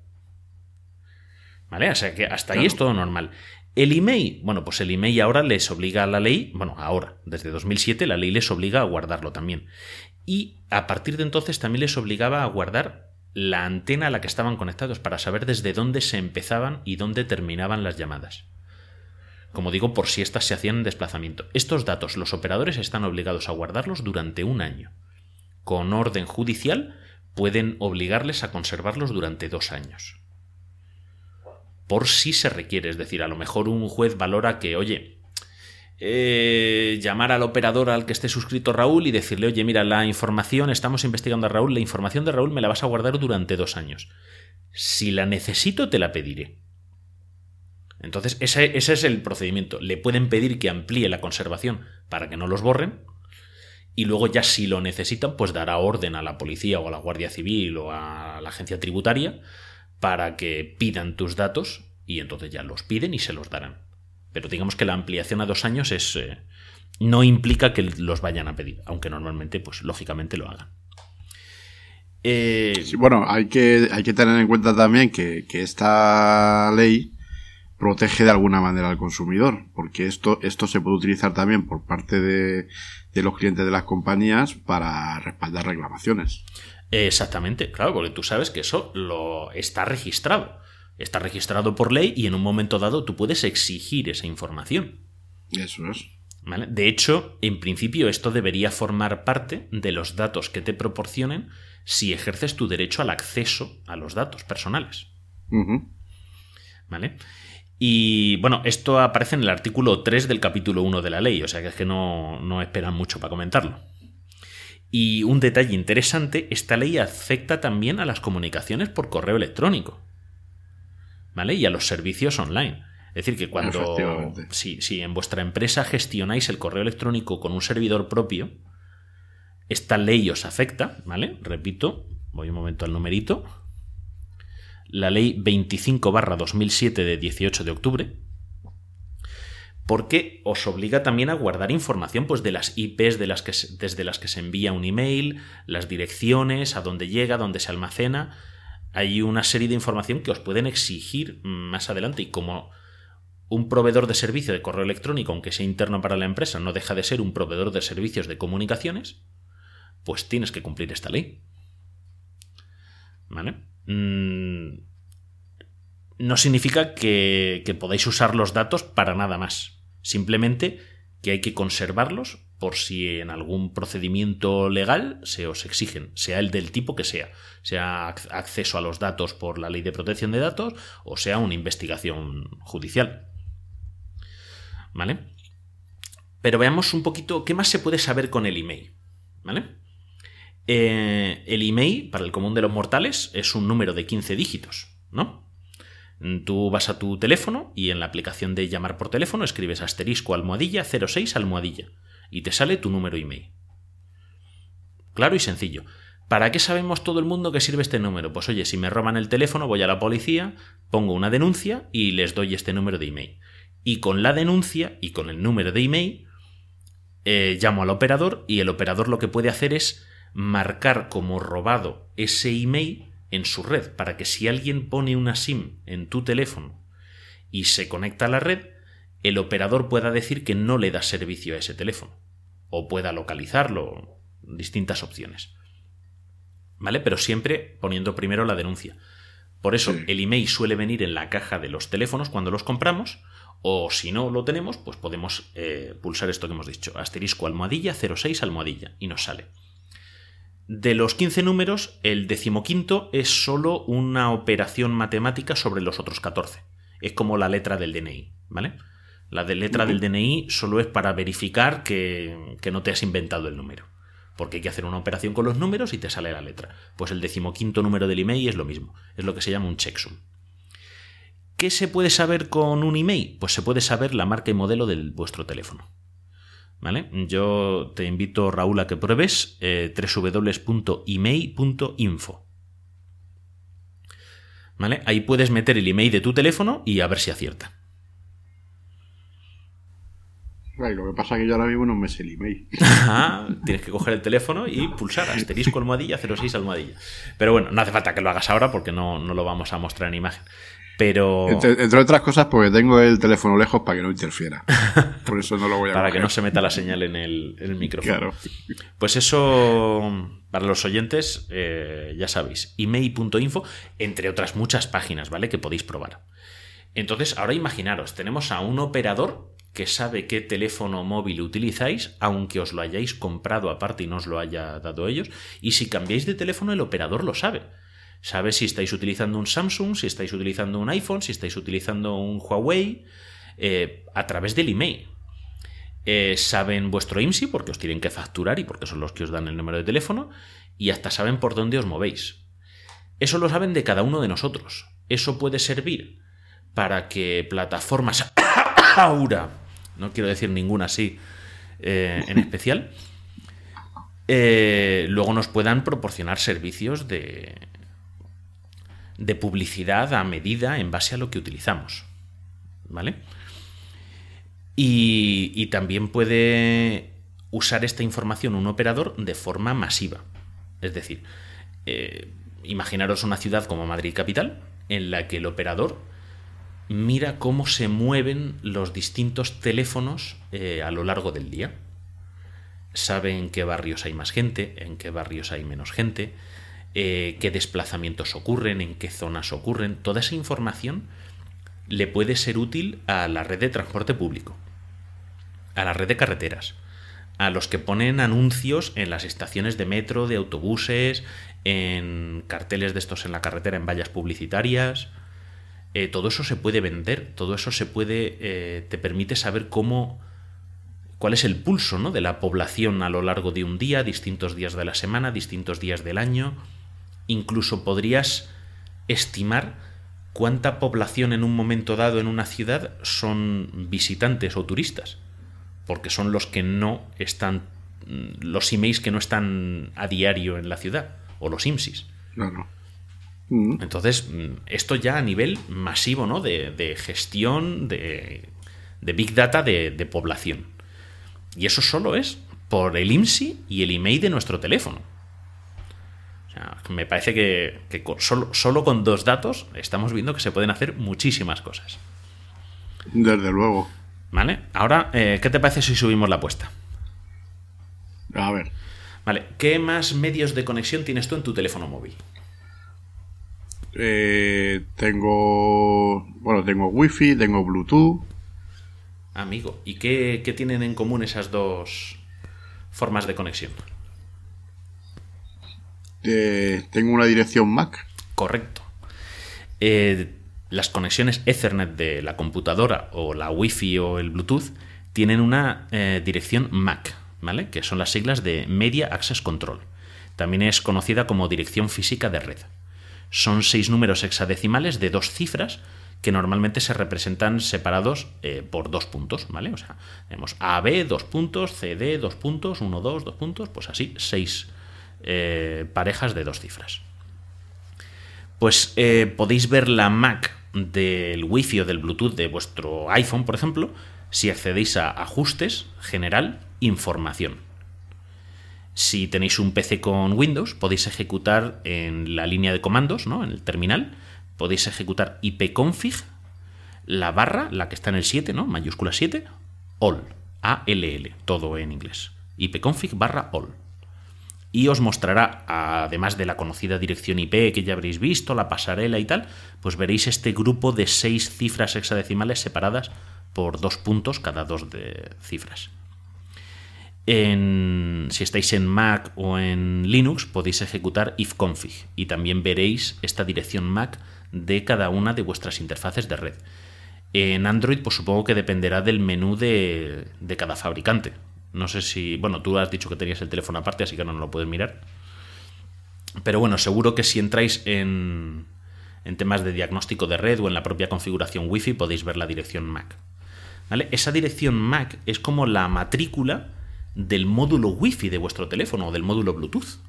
¿Vale? O sea que hasta ahí es todo normal. El email, bueno, pues el email ahora les obliga a la ley, bueno, ahora, desde 2007 la ley les obliga a guardarlo también. Y a partir de entonces también les obligaba a guardar la antena a la que estaban conectados para saber desde dónde se empezaban y dónde terminaban las llamadas. Como digo, por si éstas se hacían en desplazamiento. Estos datos los operadores están obligados a guardarlos durante un año. Con orden judicial pueden obligarles a conservarlos durante dos años por si se requiere. Es decir, a lo mejor un juez valora que, oye, eh, llamar al operador al que esté suscrito Raúl y decirle, oye, mira, la información, estamos investigando a Raúl, la información de Raúl me la vas a guardar durante dos años. Si la necesito, te la pediré. Entonces, ese, ese es el procedimiento. Le pueden pedir que amplíe la conservación para que no los borren. Y luego ya si lo necesitan, pues dará orden a la policía o a la Guardia Civil o a la agencia tributaria para que pidan tus datos y entonces ya los piden y se los darán. Pero digamos que la ampliación a dos años es eh, no implica que los vayan a pedir, aunque normalmente, pues lógicamente lo hagan. Eh, bueno, hay que, hay que tener en cuenta también que, esta ley protege de alguna manera al consumidor, porque esto, esto se puede utilizar también por parte de, de los clientes de las compañías para respaldar reclamaciones. Exactamente, claro, porque tú sabes que eso lo está registrado. Está registrado por ley y en un momento dado tú puedes exigir esa información. Eso es. De hecho, en principio esto debería formar parte de los datos que te proporcionen si ejerces tu derecho al acceso a los datos personales. ¿Vale? Y bueno, esto aparece en el artículo 3 del capítulo 1 de la ley, o sea que es que no, no esperan mucho para comentarlo. Y un detalle interesante, esta ley afecta también a las comunicaciones por correo electrónico. ¿Vale? Y a los servicios online. Es decir, que cuando si, si en vuestra empresa gestionáis el correo electrónico con un servidor propio, esta ley os afecta, ¿vale? Repito, voy un momento al numerito. La ley 25 2007 de 18 de octubre, porque os obliga también a guardar información pues, de las IPs de las que desde las que se envía un email, las direcciones, a dónde llega, dónde se almacena. Hay una serie de información que os pueden exigir más adelante y como un proveedor de servicio de correo electrónico, aunque sea interno para la empresa, no deja de ser un proveedor de servicios de comunicaciones, pues tienes que cumplir esta ley. ¿Vale? Mm, no significa que, que podáis usar los datos para nada más. Simplemente que hay que conservarlos por si en algún procedimiento legal se os exigen, sea el del tipo que sea, sea acceso a los datos por la ley de protección de datos o sea una investigación judicial. ¿Vale? Pero veamos un poquito qué más se puede saber con el email. ¿Vale? Eh, el email, para el común de los mortales, es un número de 15 dígitos, ¿no? Tú vas a tu teléfono y en la aplicación de llamar por teléfono escribes asterisco almohadilla 06 almohadilla y te sale tu número email. Claro y sencillo. ¿Para qué sabemos todo el mundo que sirve este número? Pues oye, si me roban el teléfono voy a la policía, pongo una denuncia y les doy este número de email. y con la denuncia y con el número de email eh, llamo al operador y el operador lo que puede hacer es marcar como robado ese email en su red para que si alguien pone una SIM en tu teléfono y se conecta a la red, el operador pueda decir que no le da servicio a ese teléfono o pueda localizarlo, distintas opciones. ¿Vale? Pero siempre poniendo primero la denuncia. Por eso el email suele venir en la caja de los teléfonos cuando los compramos o si no lo tenemos, pues podemos eh, pulsar esto que hemos dicho, asterisco almohadilla 06 almohadilla y nos sale. De los 15 números, el decimoquinto es solo una operación matemática sobre los otros 14. Es como la letra del DNI, ¿vale? La de letra del DNI solo es para verificar que, que, no te has inventado el número. Porque hay que hacer una operación con los números y te sale la letra. Pues el decimoquinto número del email es lo mismo. Es lo que se llama un checksum. ¿Qué se puede saber con un email? Pues se puede saber la marca y modelo de vuestro teléfono. ¿Vale? Yo te invito, Raúl, a que pruebes eh, www.email.info. ¿Vale? Ahí puedes meter el email de tu teléfono y a ver si acierta. lo que pasa es que yo ahora mismo no me sé el email. tienes que coger el teléfono y pulsar asterisco almohadilla 06 almohadilla. Pero bueno, no hace falta que lo hagas ahora porque no, no lo vamos a mostrar en imagen. Pero. Entre, otras cosas, porque tengo el teléfono lejos para que no interfiera. Por eso no lo voy a Para que no se meta la señal en el, micrófono. Claro. Pues eso, para los oyentes, eh, ya sabéis, email.info, entre otras muchas páginas, ¿vale? Que podéis probar. Entonces, ahora imaginaros, tenemos a un operador que sabe qué teléfono móvil utilizáis, aunque os lo hayáis comprado aparte y no os lo haya dado ellos, y si cambiáis de teléfono, el operador lo sabe. Sabe si estáis utilizando un Samsung, si estáis utilizando un iPhone, si estáis utilizando un Huawei, eh, a través del email. Eh, saben vuestro IMSI porque os tienen que facturar y porque son los que os dan el número de teléfono y hasta saben por dónde os movéis. Eso lo saben de cada uno de nosotros. Eso puede servir para que plataformas ahora, no quiero decir ninguna así eh, en especial, luego nos puedan proporcionar servicios de, de publicidad a medida en base a lo que utilizamos. ¿Vale? Y, también puede usar esta información un operador de forma masiva. Es decir, eh, imaginaros una ciudad como Madrid Capital, en la que el operador mira cómo se mueven los distintos teléfonos eh, a lo largo del día. Sabe en qué barrios hay más gente, en qué barrios hay menos gente, eh, qué desplazamientos ocurren, en qué zonas ocurren. Toda esa información le puede ser útil a la red de transporte público, a la red de carreteras, a los que ponen anuncios en las estaciones de metro, de autobuses, en carteles de estos en la carretera, en vallas publicitarias. Eh, todo eso se puede vender, todo eso se puede, eh, te permite saber cómo, cuál es el pulso ¿no? de la población a lo largo de un día, distintos días de la semana, distintos días del año incluso podrías estimar cuánta población en un momento dado en una ciudad son visitantes o turistas, porque son los que no están, los emails que no están a diario en la ciudad, o los IMSIS. Mm. Entonces, esto ya a nivel masivo, ¿no? De, gestión de, de, Big Data de, de población. Y eso solo es por el IMSI y el email de nuestro teléfono me parece que, solo, con dos datos estamos viendo que se pueden hacer muchísimas cosas. Desde luego. ¿Vale? Ahora, eh, ¿qué te parece si subimos la apuesta? A ver. Vale, ¿qué más medios de conexión tienes tú en tu teléfono móvil? Eh, tengo. Bueno, tengo Wi-Fi, tengo Bluetooth. Amigo, ¿y qué, qué tienen en común esas dos formas de conexión? Tengo una dirección MAC. Correcto. Eh, las conexiones Ethernet de la computadora o la Wi-Fi o el Bluetooth tienen una eh, dirección MAC, ¿vale? Que son las siglas de Media Access Control. También es conocida como dirección física de red. Son seis números hexadecimales de dos cifras que normalmente se representan separados eh, por dos puntos, ¿vale? O sea, tenemos AB, dos puntos, CD, dos puntos, 1, 2, dos puntos, pues así, seis eh, parejas de dos cifras. Pues eh, podéis ver la MAC del Wi-Fi o del Bluetooth de vuestro iPhone, por ejemplo, si accedéis a Ajustes, General, Información. Si tenéis un PC con Windows, podéis ejecutar en la línea de comandos, ¿no? en el terminal, podéis ejecutar ipconfig, la barra, la que está en el 7, ¿no? mayúscula 7, all, A-L-L, todo en inglés. ipconfig barra all y os mostrará, además de la conocida dirección IP que ya habréis visto, la pasarela y tal, pues veréis este grupo de seis cifras hexadecimales separadas por dos puntos cada dos de cifras. si estáis en Mac o en Linux podéis ejecutar ifconfig y también veréis esta dirección MAC de cada una de vuestras interfaces de red. En Android pues supongo que dependerá del menú de cada fabricante. No sé si. Bueno, tú has dicho que tenías el teléfono aparte, así que no, lo puedes mirar. Pero bueno, seguro que si entráis en, en temas de diagnóstico de red o en la propia configuración Wi-Fi podéis ver la dirección MAC. ¿Vale? Esa dirección MAC es como la matrícula del módulo Wi-Fi de vuestro teléfono o del módulo Bluetooth.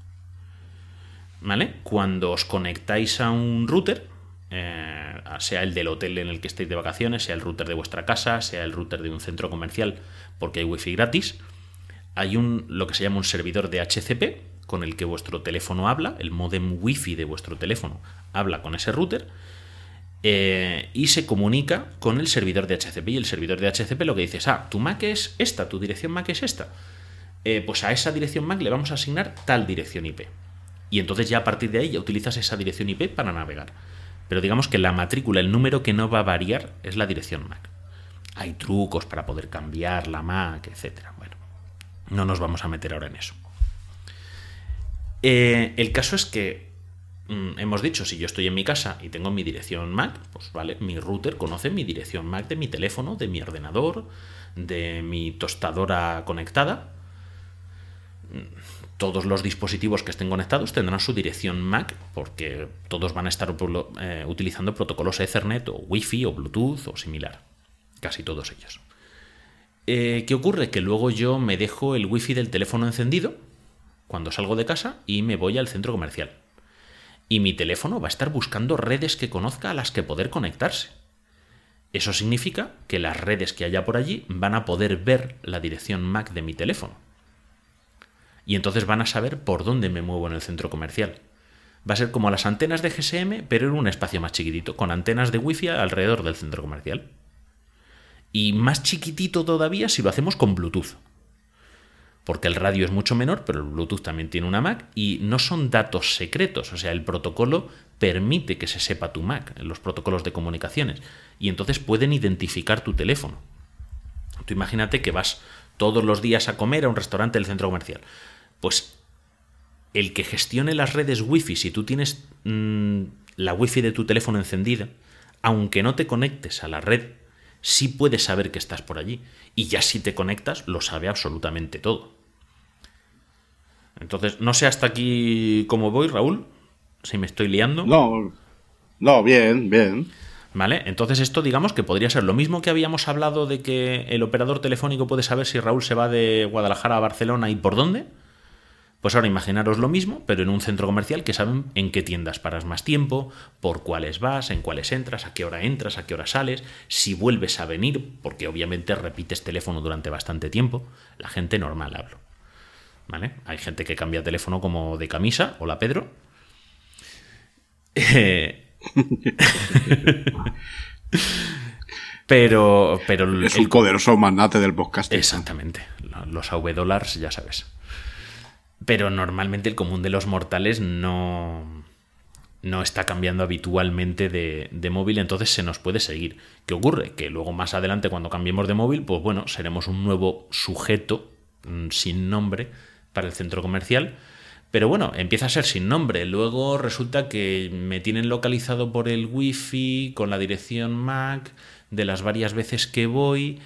¿Vale? Cuando os conectáis a un router, eh, sea el del hotel en el que estéis de vacaciones, sea el router de vuestra casa, sea el router de un centro comercial, porque hay wifi gratis, hay un, lo que se llama un servidor de HCP con el que vuestro teléfono habla, el modem wifi de vuestro teléfono habla con ese router eh, y se comunica con el servidor de HCP. Y el servidor de HCP lo que dice es, ah, tu MAC es esta, tu dirección MAC es esta. Eh, pues a esa dirección MAC le vamos a asignar tal dirección IP. Y entonces ya a partir de ahí ya utilizas esa dirección IP para navegar. Pero digamos que la matrícula, el número que no va a variar es la dirección MAC. Hay trucos para poder cambiar la MAC, etc. No nos vamos a meter ahora en eso. Eh, el caso es que mm, hemos dicho, si yo estoy en mi casa y tengo mi dirección MAC, pues vale, mi router conoce mi dirección MAC de mi teléfono, de mi ordenador, de mi tostadora conectada todos los dispositivos que estén conectados tendrán su dirección MAC porque todos van a estar eh, utilizando protocolos Ethernet o Wi-Fi o Bluetooth o similar. Casi todos ellos. Eh, ¿Qué ocurre? Que luego yo me dejo el Wi-Fi del teléfono encendido cuando salgo de casa y me voy al centro comercial. Y mi teléfono va a estar buscando redes que conozca a las que poder conectarse. Eso significa que las redes que haya por allí van a poder ver la dirección MAC de mi teléfono y entonces van a saber por dónde me muevo en el centro comercial. Va a ser como las antenas de GSM, pero en un espacio más chiquitito, con antenas de wifi alrededor del centro comercial. Y más chiquitito todavía si lo hacemos con Bluetooth. Porque el radio es mucho menor, pero el Bluetooth también tiene una MAC y no son datos secretos. O sea, el protocolo permite que se sepa tu MAC, los protocolos de comunicaciones. Y entonces pueden identificar tu teléfono. Tú imagínate que vas todos los días a comer a un restaurante del centro comercial pues el que gestione las redes wifi, si tú tienes mm, la wifi de tu teléfono encendida, aunque no te conectes a la red, sí puede saber que estás por allí. Y ya si te conectas, lo sabe absolutamente todo. Entonces, no sé hasta aquí cómo voy, Raúl, si me estoy liando. No, no, bien, bien. ¿Vale? Entonces esto digamos que podría ser lo mismo que habíamos hablado de que el operador telefónico puede saber si Raúl se va de Guadalajara a Barcelona y por dónde. Pues ahora imaginaros lo mismo, pero en un centro comercial que saben en qué tiendas paras más tiempo, por cuáles vas, en cuáles entras, a qué hora entras, a qué hora sales, si vuelves a venir, porque obviamente repites teléfono durante bastante tiempo. La gente normal hablo. ¿Vale? Hay gente que cambia teléfono como de camisa, hola Pedro. pero, pero es un poderoso magnate del podcast. Exactamente. Los AV dólares, ya sabes. Pero normalmente el común de los mortales no, no está cambiando habitualmente de, de, móvil, entonces se nos puede seguir. ¿Qué ocurre? Que luego más adelante cuando cambiemos de móvil, pues bueno, seremos un nuevo sujeto mm, sin nombre para el centro comercial. Pero bueno, empieza a ser sin nombre. Luego resulta que me tienen localizado por el wifi con la dirección MAC de las varias veces que voy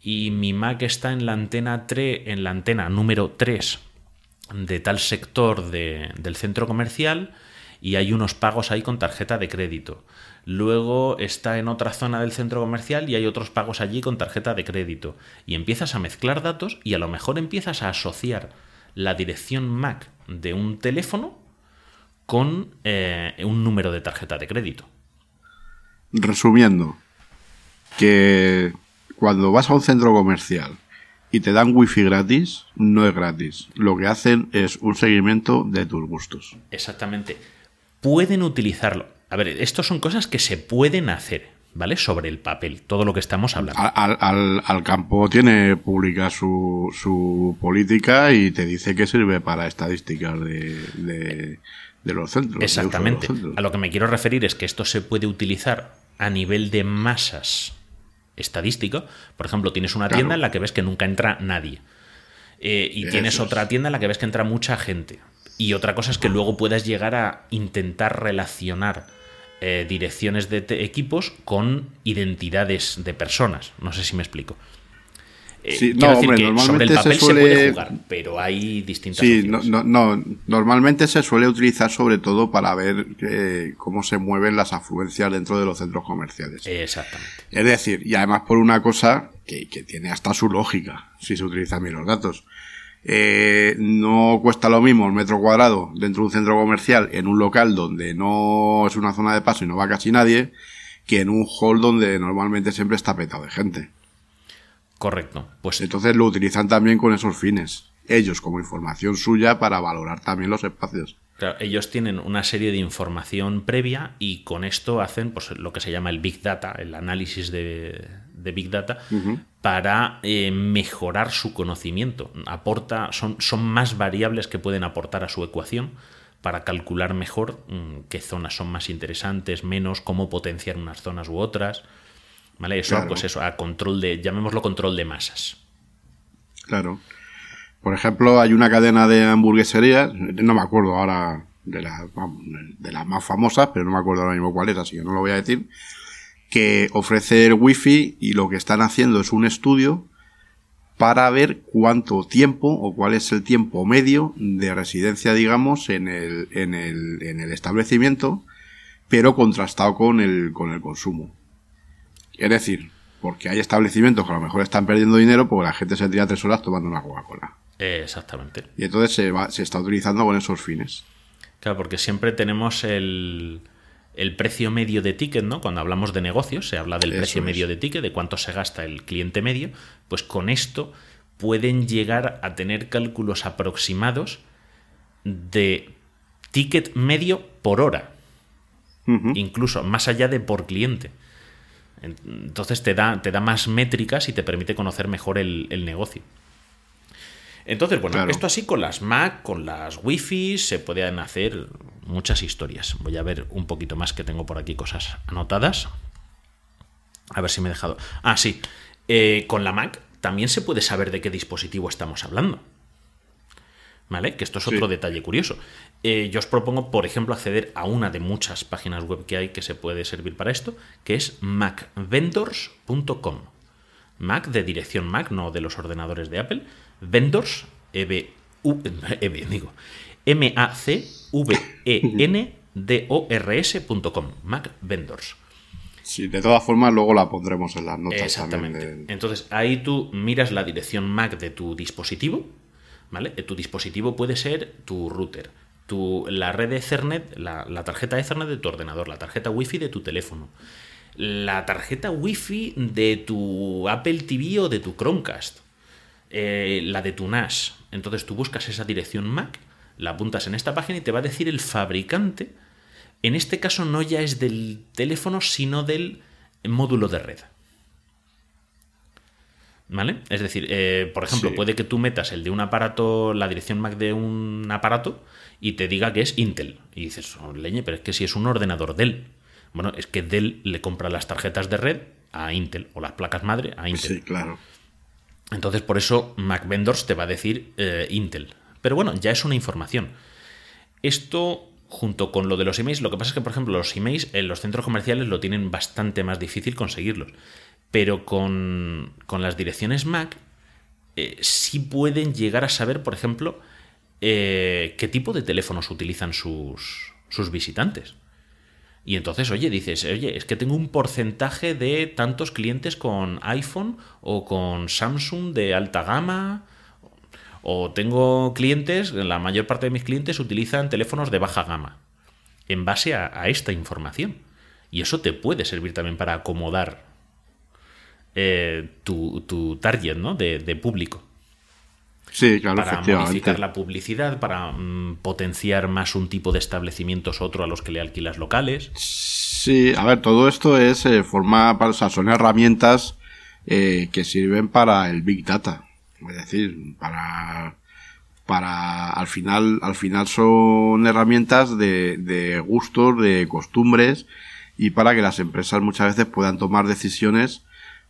y mi MAC está en la antena 3, en la antena número 3 de tal sector del centro comercial y hay unos pagos ahí con tarjeta de crédito. Luego está en otra zona del centro comercial y hay otros pagos allí con tarjeta de crédito. Y empiezas a mezclar datos y a lo mejor empiezas a asociar la dirección MAC de un teléfono con eh, un número de tarjeta de crédito. resumiendo, que cuando vas a un centro comercial y te dan wifi gratis, no es gratis. Lo que hacen es un seguimiento de tus gustos. Exactamente. Pueden utilizarlo. A ver, estos son cosas que se pueden hacer, ¿vale? Sobre el papel, todo lo que estamos hablando. Al, al- al campo tiene pública su, su política y te dice que sirve para estadísticas de, de, de los centros. los Exactamente. centros. A lo que me quiero referir es que esto se puede utilizar a nivel de masas estadístico. Por ejemplo, tienes una Claro. tienda en la que ves que nunca entra nadie. Eh, y Eso tienes es. otra tienda en la que ves que entra mucha gente. Y otra cosa es que luego puedas llegar a intentar relacionar eh, direcciones de equipos con identidades de personas. No sé si me explico. Eh, Sí, no, hombre, que sobre el normalmente se papel se, suele- puede jugar, pero hay distintas Sí, no, no, no, normalmente se suele utilizar sobre todo para ver eh, cómo se mueven las afluencias dentro de los centros comerciales. Exactamente. Es decir, y además por una cosa que, que tiene hasta su lógica, si se utilizan bien los datos. Eh, no cuesta lo mismo el metro cuadrado dentro de un centro comercial en un local donde no es una zona de paso y no va casi nadie, que en un hall donde normalmente siempre está petado de gente. Correcto. Pues Entonces lo utilizan también con esos fines. Ellos como información suya para valorar también los espacios. Claro, ellos tienen una serie de información previa y con esto hacen pues, lo que se llama el Big Data, el análisis de, de Big Data, para eh, mejorar su conocimiento. Aporta, son, son más variables que pueden aportar a su ecuación para calcular mejor mm, qué zonas son más interesantes, menos, cómo potenciar unas zonas u otras. ¿Vale? Eso, Claro. pues eso, a control de, llamémoslo control de masas. Claro. Por ejemplo, hay una cadena de hamburgueserías, no me acuerdo ahora de, la- de las más famosas, pero no me acuerdo ahora mismo cuál es, así que no lo voy a decir, que ofrece el wifi y lo que están haciendo es un estudio para ver cuánto tiempo o cuál es el tiempo medio de residencia, digamos, en el, en el, en el establecimiento, pero contrastado con el, con el consumo. Es decir, porque hay establecimientos que a lo mejor están perdiendo dinero porque la gente se tira tres horas tomando una Coca-Cola. Eh, exactamente. Y entonces se, va, se está utilizando con esos fines. Claro, porque siempre tenemos el, el precio medio de ticket, ¿no? Cuando hablamos de negocios, se habla del Eso precio es. medio de ticket, de cuánto se gasta el cliente medio, pues con esto pueden llegar a tener cálculos aproximados de ticket medio por hora, incluso más allá de por cliente. En- Entonces te da, te da más métricas y te permite conocer mejor el, el negocio. Entonces, bueno, Claro. esto así con las Mac, con las Wi-Fi, se pueden hacer muchas historias. Voy a ver un poquito más que tengo por aquí cosas anotadas. A ver si me he dejado. Ah, sí. Eh, con la Mac también se puede saber de qué dispositivo estamos hablando. ¿Vale? Que esto es Sí. otro detalle curioso. Eh, yo os propongo, por ejemplo, acceder a una de muchas páginas web que hay que se puede servir para esto, que es macvendors.com. Mac de dirección Mac, no de los ordenadores de Apple. Vendors, E -B -U, E -B, digo, M-A-C-V-E-N-D-O-R-S.com. Mac Vendors. Sí, de todas formas, luego la pondremos en las notas Exactamente. también. Entonces ahí tú miras la dirección MAC de tu dispositivo, Eh, Tu dispositivo puede ser tu router, tu, la red Ethernet, la, la tarjeta Ethernet de tu ordenador, la tarjeta Wi-Fi de tu teléfono, la tarjeta Wi-Fi de tu Apple TV o de tu Chromecast, eh, la de tu NAS. Entonces tú buscas esa dirección MAC, la apuntas en esta página y te va a decir el fabricante. En este caso no ya es del teléfono, sino del módulo de red. ¿Vale? Es decir, eh, por ejemplo, Sí. puede que tú metas el de un aparato, la dirección MAC de un aparato y te diga que es Intel. Y dices, oh, leñe, pero es que si es un ordenador Dell. Bueno, es que Dell le compra las tarjetas de red a Intel o las placas madre a Intel. Sí, claro. Entonces, por eso Mac Vendors te va a decir eh, Intel. Pero bueno, ya es una información. Esto, junto con lo de los emails, lo que pasa es que, por ejemplo, los emails en los centros comerciales lo tienen bastante más difícil conseguirlos. Pero con, con las direcciones Mac, eh, sí pueden llegar a saber, por ejemplo, eh, qué tipo de teléfonos utilizan sus, sus visitantes. Y entonces, oye, dices, oye, es que tengo un porcentaje de tantos clientes con iPhone o con Samsung de alta gama. O tengo clientes, la mayor parte de mis clientes utilizan teléfonos de baja gama. En base a, a esta información. Y eso te puede servir también para acomodar eh, tu, tu target ¿no? de, de público. Sí, claro, para modificar la publicidad, para mm, potenciar más un tipo de establecimientos otro a los que le alquilas locales. Sí, a ver, todo esto es eh, forma, para- o sea, son herramientas eh, que sirven para el big data, es decir, para para al final al final son herramientas de, de gustos, de costumbres y para que las empresas muchas veces puedan tomar decisiones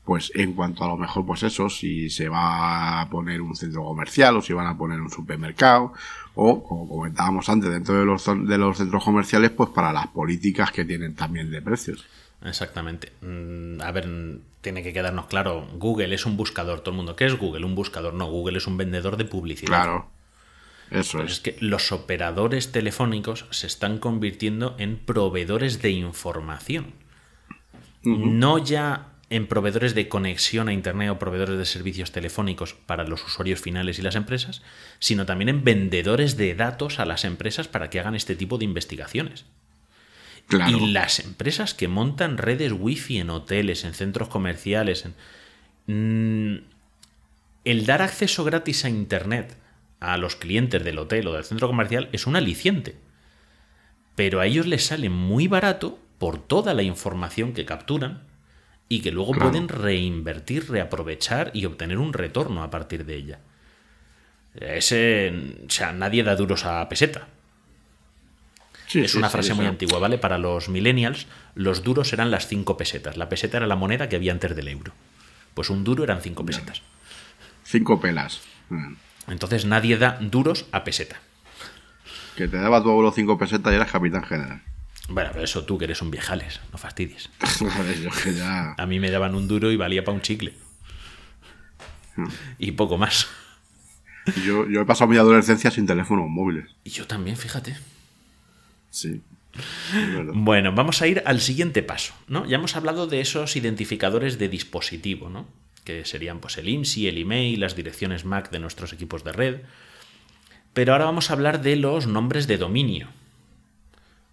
pues en cuanto a lo mejor pues eso si se va a poner un centro comercial o si van a poner un supermercado o como comentábamos antes dentro de los de los centros comerciales pues para las políticas que tienen también de precios Exactamente. Mm, A ver, tiene que quedarnos claro, Google es un buscador, todo el mundo. ¿Qué es Google? Un buscador. No, Google es un vendedor de publicidad. claro eso Pues es es que los operadores telefónicos se están convirtiendo en proveedores de información. No ya en proveedores de conexión a Internet o proveedores de servicios telefónicos para los usuarios finales y las empresas, sino también en vendedores de datos a las empresas para que hagan este tipo de investigaciones. claro Y las empresas que montan redes wifi en hoteles, en centros comerciales, en... Mm, el dar acceso gratis a Internet a los clientes del hotel o del centro comercial es un aliciente. Pero a ellos les sale muy barato por toda la información que capturan y que luego Claro. pueden reinvertir, reaprovechar y obtener un retorno a partir de ella. Ese, o sea, nadie da duros a peseta. Sí, Es sí, una frase muy antigua, ¿vale? Para los millennials, los duros eran las cinco pesetas. La peseta era la moneda que había antes del euro. Pues un duro eran cinco pesetas. cinco pelas Mm. Entonces nadie da duros a peseta. que te daba tu abuelo cinco pesetas y eras capitán general Bueno, pero eso tú que eres un viejales, no fastidies. Joder, yo que ya A mí me daban un duro y valía para un chicle. Y poco más. yo, yo he pasado mi adolescencia sin teléfonos móviles Y yo también, fíjate. sí. Bueno, vamos a ir al siguiente paso, ¿no? Ya hemos hablado de esos identificadores de dispositivo, ¿no? Que serían pues el IMSI, el email, las direcciones MAC de nuestros equipos de red. Pero ahora vamos a hablar de los nombres de dominio.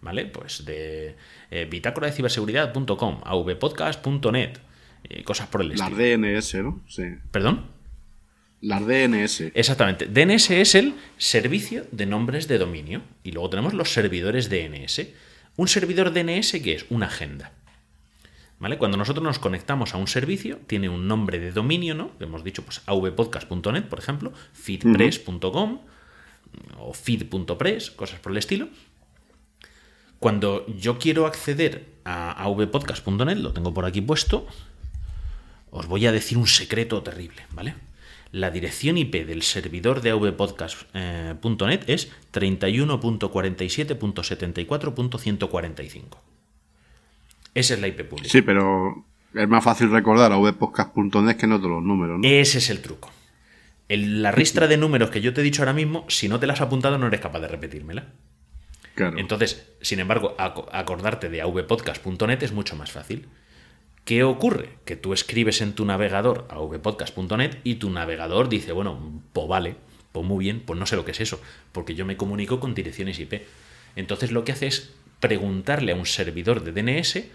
¿Vale? Pues de eh, bitácora de ciberseguridad.com, avpodcast.net, eh, cosas por el las estilo. DNS ¿no? sí ¿Perdón? las DNS Exactamente. DNS es el servicio de nombres de dominio. Y luego tenemos los servidores DNS. Un servidor DNS que es una agenda. ¿Vale? Cuando nosotros nos conectamos a un servicio, tiene un nombre de dominio, ¿no? Hemos dicho, pues, avpodcast.net, por ejemplo, feedpress.com o feed.press, cosas por el estilo. Cuando yo quiero acceder a avpodcast.net, lo tengo por aquí puesto, os voy a decir un secreto terrible, ¿vale? La dirección IP del servidor de avpodcast.net es 31.47.74.145. Esa es la IP pública. sí pero es más fácil recordar a vpodcast.net que no todos los números ¿no? Ese es el truco. El- la ristra de números que yo te he dicho ahora mismo, si no te la has apuntado, no eres capaz de repetírmela. Entonces, sin embargo, aco- acordarte de avpodcast.net es mucho más fácil. ¿Qué ocurre? Que tú escribes en tu navegador avpodcast.net y tu navegador dice, bueno, pues vale, pues muy bien, pues no sé lo que es eso, porque yo me comunico con direcciones IP. Entonces lo que hace es preguntarle a un servidor de DNS,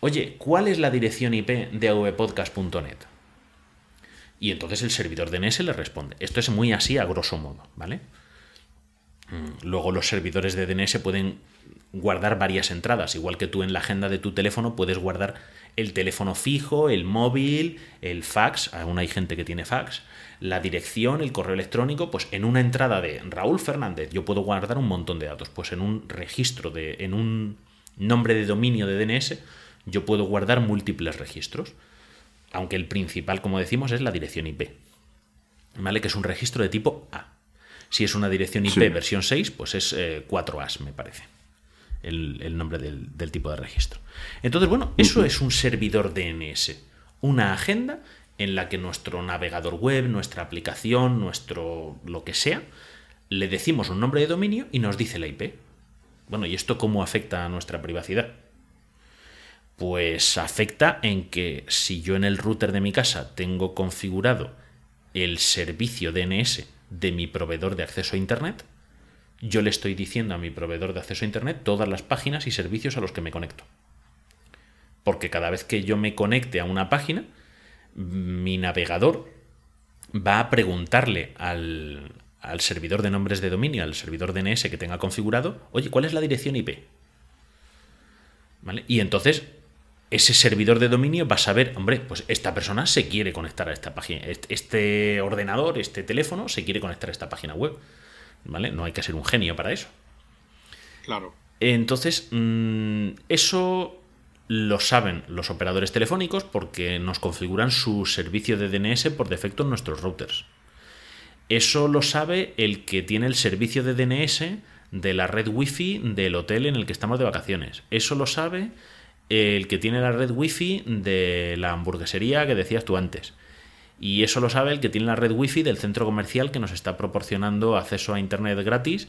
oye, ¿cuál es la dirección IP de avpodcast.net? Y entonces el servidor DNS le responde. Esto es muy así a grosso modo, ¿vale? Mm, Luego los servidores de DNS pueden guardar varias entradas, igual que tú en la agenda de tu teléfono puedes guardar el teléfono fijo, el móvil, el fax, aún hay gente que tiene fax, la dirección, el correo electrónico, pues en una entrada de Raúl Fernández yo puedo guardar un montón de datos, pues en un registro de en un nombre de dominio de DNS yo puedo guardar múltiples registros, aunque el principal, como decimos, es la dirección IP. ¿Vale? Que es un registro de tipo A. Si es una dirección IP Sí. versión 6, pues es eh, 4As, me parece. El, el nombre del, del tipo de registro. Entonces, bueno, eso es un servidor DNS. Una agenda en la que nuestro navegador web, nuestra aplicación, nuestro lo que sea, le decimos un nombre de dominio y nos dice la IP. Bueno, ¿y esto cómo afecta a nuestra privacidad? Pues afecta en que si yo en el router de mi casa tengo configurado el servicio DNS de mi proveedor de acceso a Internet, yo le estoy diciendo a mi proveedor de acceso a Internet todas las páginas y servicios a los que me conecto. Porque cada vez que yo me conecte a una página, mi navegador va a preguntarle al, al servidor de nombres de dominio, al servidor DNS que tenga configurado, oye, ¿cuál es la dirección IP? ¿Vale? Y entonces ese servidor de dominio va a saber, hombre, pues esta persona se quiere conectar a esta página, este ordenador, este teléfono se quiere conectar a esta página web. ¿Vale? No hay que ser un genio para eso. Claro. Entonces, mm, eso lo saben los operadores telefónicos porque nos configuran su servicio de DNS por defecto en nuestros routers. Eso lo sabe el que tiene el servicio de DNS de la red wifi del hotel en el que estamos de vacaciones. Eso lo sabe el que tiene la red wifi de la hamburguesería que decías tú antes. Y eso lo sabe el que tiene la red wifi del centro comercial que nos está proporcionando acceso a internet gratis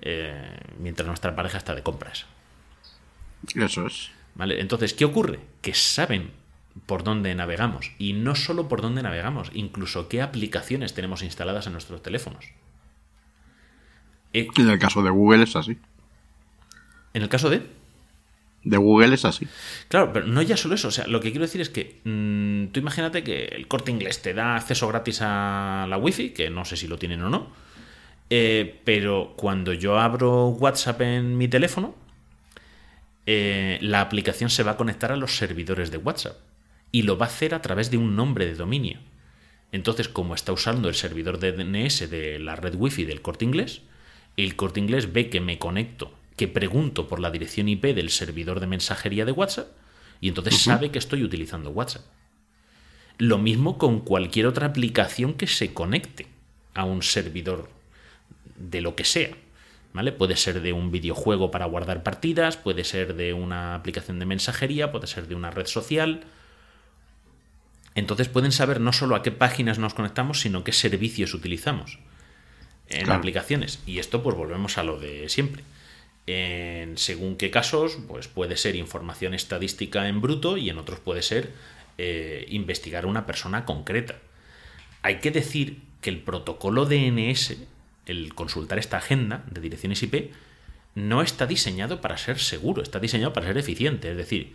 eh, mientras nuestra pareja está de compras. Eso es. ¿Vale? Entonces, ¿qué ocurre? Que saben por dónde navegamos. Y no solo por dónde navegamos, incluso qué aplicaciones tenemos instaladas en nuestros teléfonos. Eh, en el caso de Google es así. ¿En el caso de? De Google es así. Claro, pero no ya solo eso. O sea, lo que quiero decir es que mmm, tú imagínate que el corte inglés te da acceso gratis a la wifi, que no sé si lo tienen o no. Eh, pero cuando yo abro WhatsApp en mi teléfono, eh, la aplicación se va a conectar a los servidores de WhatsApp y lo va a hacer a través de un nombre de dominio. Entonces, como está usando el servidor de DNS de la red Wi-Fi del corte inglés, el corte inglés ve que me conecto, que pregunto por la dirección IP del servidor de mensajería de WhatsApp y entonces sabe que estoy utilizando WhatsApp. Lo mismo con cualquier otra aplicación que se conecte a un servidor de lo que sea. ¿Vale? Puede ser de un videojuego para guardar partidas, puede ser de una aplicación de mensajería, puede ser de una red social. Entonces pueden saber no solo a qué páginas nos conectamos, sino qué servicios utilizamos en Claro. aplicaciones. Y esto pues volvemos a lo de siempre. En según qué casos, pues puede ser información estadística en bruto y en otros puede ser eh, investigar a una persona concreta. Hay que decir que el protocolo DNS, el consultar esta agenda de direcciones IP, no está diseñado para ser seguro, está diseñado para ser eficiente. Es decir,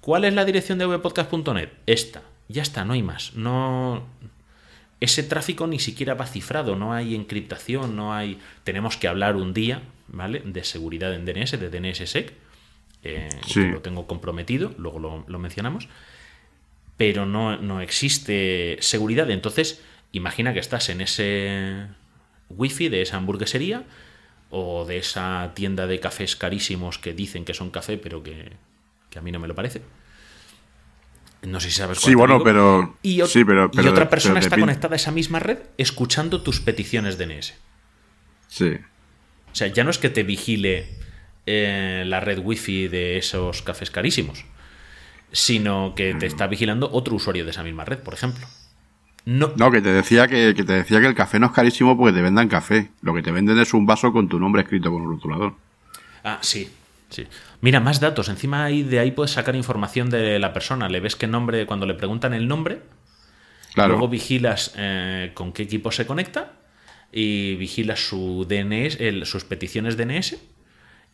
¿cuál es la dirección de webpodcast.net? Esta. Ya está, no hay más. No. Ese tráfico ni siquiera va cifrado, no hay encriptación, no hay. Tenemos que hablar un día, ¿vale? De seguridad en DNS, de DNSSEC. eh, Sí. que lo tengo comprometido, luego lo, lo mencionamos. Pero no, no existe seguridad. Entonces, imagina que estás en ese wifi de esa hamburguesería o de esa tienda de cafés carísimos que dicen que son café, pero que, que a mí no me lo parece. No sé si sabes cuál Sí, bueno, digo. pero. Y, sí, pero, y pero- otra persona pero está conectada a esa misma red escuchando tus peticiones DNS. Sí. O sea, ya no es que te vigile eh, la red wifi de esos cafés carísimos, sino que Mm. te está vigilando otro usuario de esa misma red, por ejemplo. No, No, que te decía que, que te decía que el café no es carísimo porque te vendan café. Lo que te venden es un vaso con tu nombre escrito con un rotulador. Ah, sí, sí. Mira, más datos. Encima ahí de ahí puedes sacar información de la persona. Le ves qué nombre, cuando le preguntan el nombre, Claro. luego vigilas eh, con qué equipo se conecta y vigilas su DNS, el- sus peticiones DNS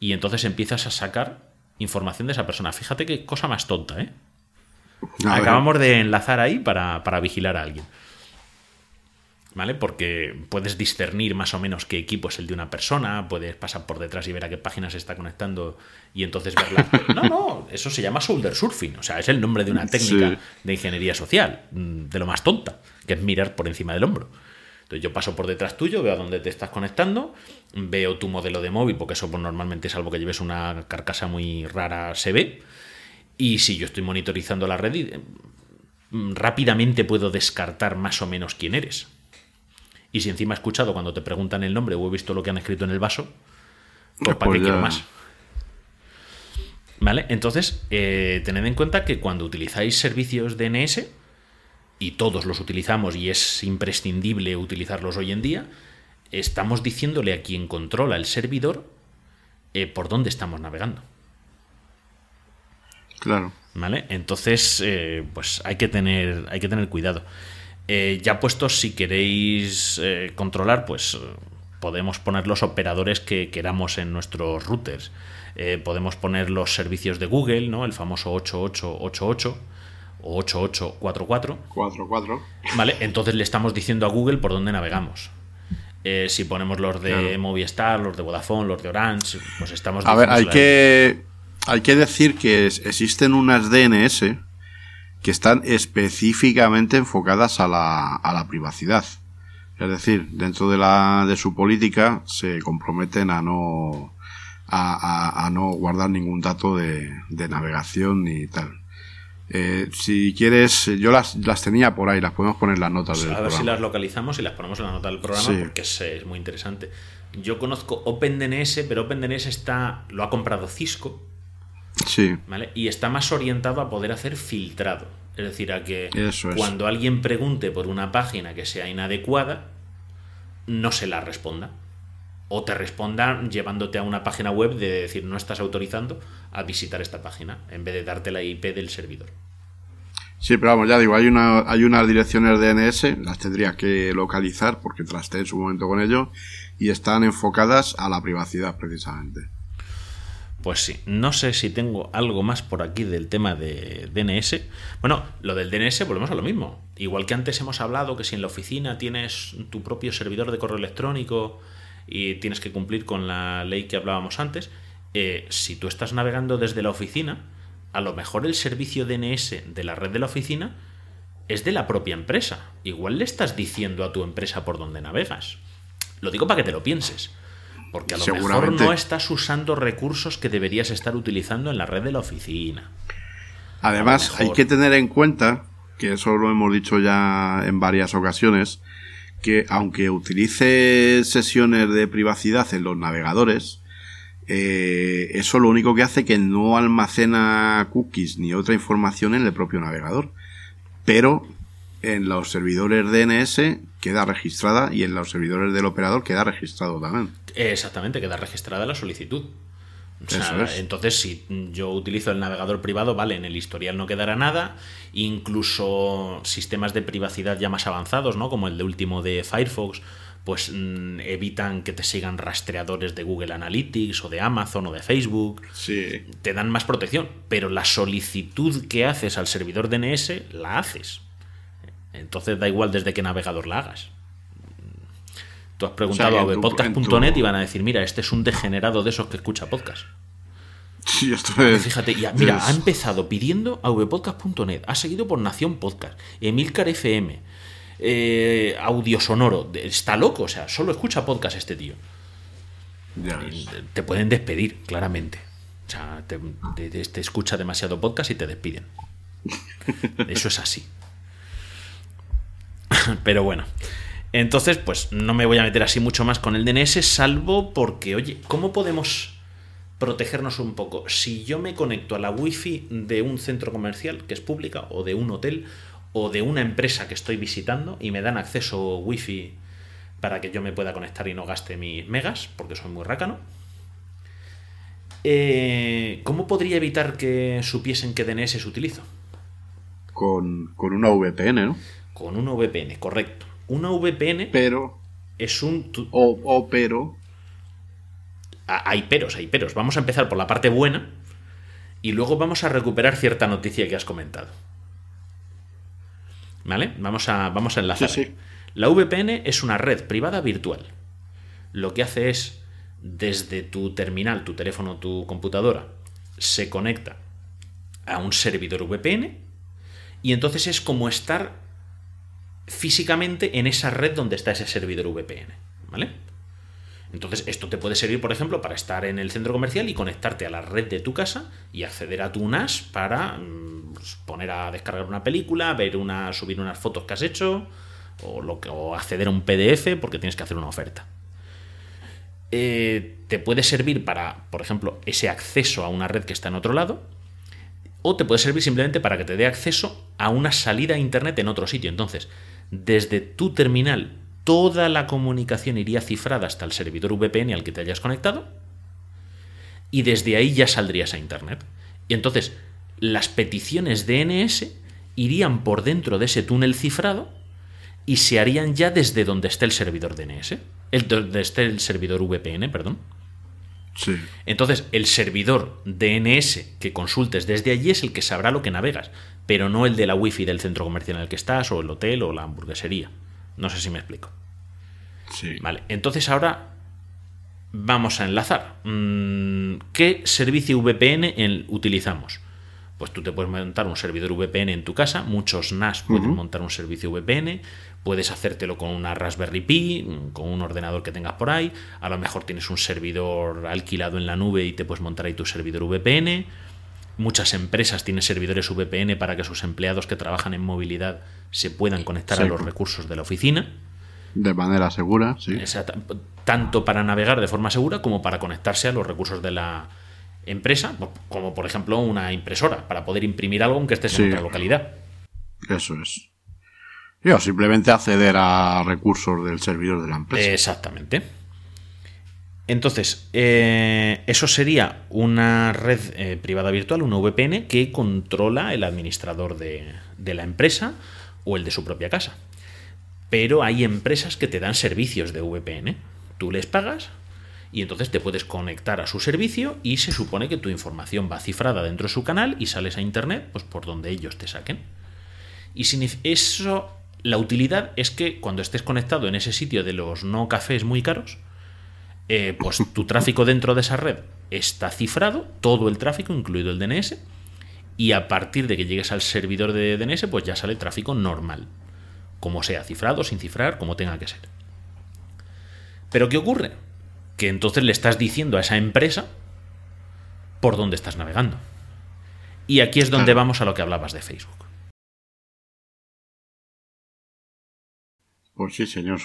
y entonces empiezas a sacar información de esa persona. Fíjate qué cosa más tonta, ¿eh? A ver, Acabamos de enlazar ahí para, para vigilar a alguien. ¿Vale? Porque puedes discernir más o menos qué equipo es el de una persona, puedes pasar por detrás y ver a qué página se está conectando y entonces verla. No, no, eso se llama shoulder surfing, o sea, es el nombre de una técnica Sí. de ingeniería social, mm, de lo más tonta, que es mirar por encima del hombro. Entonces yo paso por detrás tuyo, veo a dónde te estás conectando, veo tu modelo de móvil, porque eso pues, normalmente, salvo que lleves una carcasa muy rara, se ve. Y si yo estoy monitorizando la red, mm, rápidamente puedo descartar más o menos quién eres. Y si encima he escuchado cuando te preguntan el nombre o he visto lo que han escrito en el vaso, pues ¿para Pues qué quiero ya. más? ¿Vale? Entonces, eh, tened en cuenta que cuando utilizáis servicios DNS, y todos los utilizamos y es imprescindible utilizarlos hoy en día, estamos diciéndole a quien controla el servidor eh, por dónde estamos navegando. Claro. ¿Vale? Entonces, eh, pues hay que tener, hay que tener cuidado. Eh, ya puestos, si queréis controlar, pues podemos poner los operadores que queramos en nuestros routers. Podemos poner los servicios de Google, ¿no? El famoso 8888 o 8844. 44. Vale, entonces le estamos diciendo a Google por dónde navegamos. Eh, si ponemos los de Claro. Movistar, los de Vodafone, los de Orange, pues estamos A ver, hay que, hay que decir que existen unas DNS que están específicamente enfocadas a la, a la privacidad. Es decir, dentro de, la, de su política se comprometen a no, a, a- a no guardar ningún dato de, de navegación ni tal. Eh, si quieres, yo las, las tenía por ahí, las podemos poner en las notas Pues del a ver si las localizamos y las ponemos en la nota del programa Sí. porque es, es muy interesante. Yo conozco OpenDNS, pero OpenDNS está, lo ha comprado Cisco, Sí, ¿vale? Y está más orientado a poder hacer filtrado. Es decir, a que Eso es. cuando alguien pregunte por una página que sea inadecuada, no se la responda. O te responda llevándote a una página web de decir no estás autorizando a visitar esta página, en vez de darte la IP del servidor. Sí, pero vamos, ya digo, hay, una, hay unas direcciones DNS, las tendría que localizar porque trasté en su momento con ello y están enfocadas a la privacidad precisamente. Pues sí, no sé si tengo algo más por aquí del tema de DNS. Bueno, lo del DNS volvemos a lo mismo. Igual que antes hemos hablado que si en la oficina tienes tu propio servidor de correo electrónico y tienes que cumplir con la ley que hablábamos antes, eh, si tú estás navegando desde la oficina, a lo mejor el servicio DNS de la red de la oficina es de la propia empresa. Igual le estás diciendo a tu empresa por dónde navegas. Lo digo para que te lo pienses. Porque a lo mejor no estás usando recursos que deberías estar utilizando en la red de la oficina. Además, hay que tener en cuenta, que eso lo hemos dicho ya en varias ocasiones, que aunque utilice sesiones de privacidad en los navegadores, eh, eso lo único que hace que no almacena cookies ni otra información en el propio navegador. Pero en los servidores DNS queda registrada y en los servidores del operador queda registrado también. Exactamente, queda registrada la solicitud. O sea, es. Entonces, si yo utilizo el navegador privado, vale, en el historial no quedará nada. Incluso sistemas de privacidad ya más avanzados, ¿no? Como el de último de Firefox, pues mm, evitan que te sigan rastreadores de Google Analytics o de Amazon o de Facebook. Sí. Te dan más protección, pero la solicitud que haces al servidor DNS la haces. Entonces da igual desde qué navegador la hagas. Tú has preguntado a tu- y van a decir, mira, este es un degenerado de esos que escucha podcast. Sí, esto es. Fíjate, ya, mira, es- ha empezado pidiendo a vpodcast.net, ha seguido por Nación Podcast, Emilcar FM, eh, Audio Sonoro. Está loco, o sea, solo escucha podcast este tío. Te pueden despedir, claramente. O sea, te, te- te escucha demasiado podcast y te despiden. Eso es así. Pero bueno. Entonces, pues no me voy a meter así mucho más con el DNS, salvo porque, oye, ¿cómo podemos protegernos un poco? Si yo me conecto a la wifi de un centro comercial que es pública, o de un hotel, o de una empresa que estoy visitando y me dan acceso wifi para que yo me pueda conectar y no gaste mis megas, porque soy muy rácano. Eh, ¿Cómo podría evitar que supiesen qué DNS utilizo? Con, con una VPN, ¿no? Con una VPN, correcto. Una VPN Pero. es un... O, o pero. Hay peros, hay peros. Vamos a empezar por la parte buena y luego vamos a recuperar cierta noticia que has comentado. ¿Vale? Vamos a, vamos a enlazar. Sí, sí. La VPN es una red privada virtual. Lo que hace es, desde tu terminal, tu teléfono, tu computadora, se conecta a un servidor VPN y entonces es como estar físicamente en esa red donde está ese servidor VPN. ¿Vale? Entonces, esto te puede servir, por ejemplo, para estar en el centro comercial y conectarte a la red de tu casa y acceder a tu NAS para mm, pues, poner a descargar una película, ver una, subir unas fotos que has hecho o, lo acceder a un PDF porque tienes que hacer una oferta. Eh, te puede servir para, por ejemplo, ese acceso a una red que está en otro lado, o te puede servir simplemente para que te dé acceso a una salida a Internet en otro sitio. Entonces, desde tu terminal, toda la comunicación iría cifrada hasta el servidor VPN al que te hayas conectado, y desde ahí ya saldrías a Internet. Y entonces, las peticiones DNS irían por dentro de ese túnel cifrado y se harían ya desde donde esté el servidor DNS. El, donde esté el servidor VPN, perdón. Sí. Entonces, el servidor DNS que consultes desde allí es el que sabrá lo que navegas, pero no el de la wifi del centro comercial en el que estás, o el hotel, o la hamburguesería. No sé si me explico. Sí. Vale, entonces ahora vamos a enlazar. Mm, ¿Qué servicio VPN utilizamos? Pues tú te puedes montar un servidor VPN en tu casa, muchos NAS pueden montar un servicio VPN, puedes hacértelo con una Raspberry Pi, con un ordenador que tengas por ahí, a lo mejor tienes un servidor alquilado en la nube y te puedes montar ahí tu servidor VPN. Muchas empresas tienen servidores VPN para que sus empleados que trabajan en movilidad se puedan conectar a los recursos de la oficina. De manera segura, sí. Tanto para navegar de forma segura como para conectarse a los recursos de la empresa, como por ejemplo una impresora, para poder imprimir algo aunque estés Sí. en otra localidad. Eso es. Yo simplemente acceder a recursos del servidor de la empresa. Exactamente. Entonces, eh, eso sería una red eh, privada virtual, una VPN, que controla el administrador de, de la empresa o el de su propia casa. Pero hay empresas que te dan servicios de VPN. Tú les pagas y entonces te puedes conectar a su servicio y se supone que tu información va cifrada dentro de su canal y sales a internet pues por donde ellos te saquen. Y eso, la utilidad es que cuando estés conectado en ese sitio de los no cafés muy caros, eh, pues tu tráfico dentro de esa red está cifrado, todo el tráfico, incluido el DNS, y a partir de que llegues al servidor de DNS, pues ya sale tráfico normal, como sea, cifrado, sin cifrar, como tenga que ser. Pero ¿qué ocurre? Que entonces le estás diciendo a esa empresa por dónde estás navegando. Y aquí es donde vamos a lo que hablabas de Facebook. Pues sí, señor.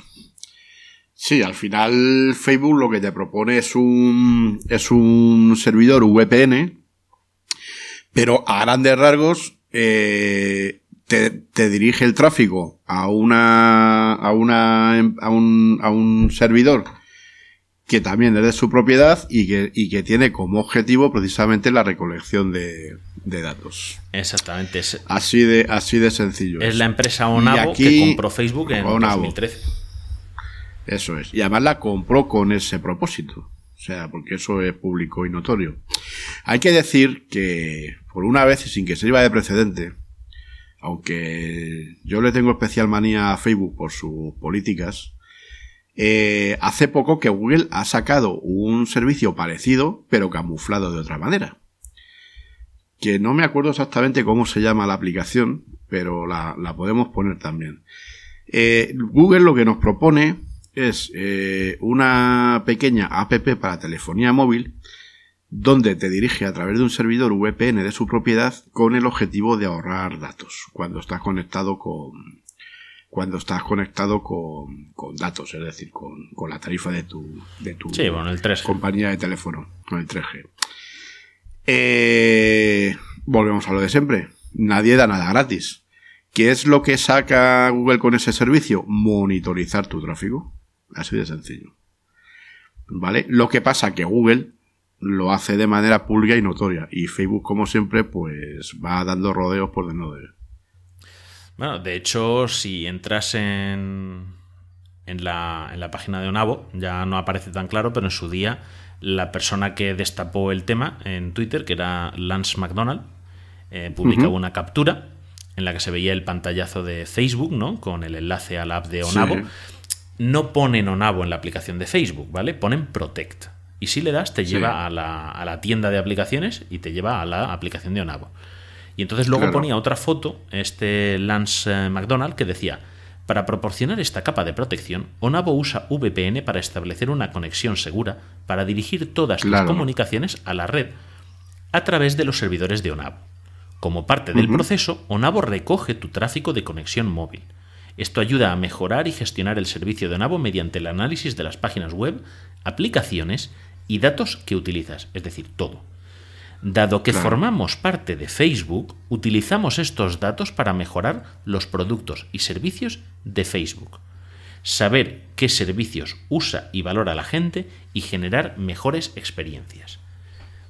Sí, al final Facebook lo que te propone es un, es un servidor VPN, pero a grandes rasgos eh, te, te dirige el tráfico a una, a una, a un, a un servidor que también es de su propiedad y que, y que tiene como objetivo precisamente la recolección de, de datos. Exactamente. Es, Así de, así de sencillo. es la empresa Onavo aquí- que compró Facebook en Onavo. 2013. Eso es. Y además la compró con ese propósito. O sea, porque eso es público y notorio. Hay que decir que, por una vez sin que sirva de precedente, aunque yo le tengo especial manía a Facebook por sus políticas, eh, hace poco que Google ha sacado un servicio parecido, pero camuflado de otra manera. Que no me acuerdo exactamente cómo se llama la aplicación, pero la, la podemos poner también. Eh, Google lo que nos propone es eh, una pequeña app para telefonía móvil donde te dirige a través de un servidor VPN de su propiedad con el objetivo de ahorrar datos cuando estás conectado con cuando estás conectado con, con datos, es decir, con, con la tarifa de tu, de tu Sí, bueno, el 3G. compañía de teléfono, con el 3G. Eh, volvemos a lo de siempre. Nadie da nada gratis. ¿Qué es lo que saca Google con ese servicio? Monitorizar tu tráfico. Así de sencillo. ¿Vale? Lo que pasa que Google lo hace de manera pública y notoria. Y Facebook, como siempre, pues va dando rodeos por de no debe. Bueno, de hecho, si entras en, en, la, en la página de Onavo, ya no aparece tan claro, pero en su día la persona que destapó el tema en Twitter, que era Lance McDonald, eh, publicaba una captura en la que se veía el pantallazo de Facebook, ¿no? Con el enlace a la app de Onavo. Sí. No ponen Onavo en la aplicación de Facebook, ¿vale? Ponen Protect. Y si le das, te Sí. lleva a la, a la tienda de aplicaciones y te lleva a la aplicación de Onavo. Y entonces luego Claro. ponía otra foto, este Lance eh, McDonald, que decía, para proporcionar esta capa de protección, Onavo usa VPN para establecer una conexión segura para dirigir todas Claro. tus comunicaciones a la red a través de los servidores de Onavo. Como parte del proceso, Onavo recoge tu tráfico de conexión móvil. Esto ayuda a mejorar y gestionar el servicio de Onavo mediante el análisis de las páginas web, aplicaciones y datos que utilizas, es decir, todo. Dado que Claro. formamos parte de Facebook, utilizamos estos datos para mejorar los productos y servicios de Facebook. Saber qué servicios usa y valora la gente y generar mejores experiencias.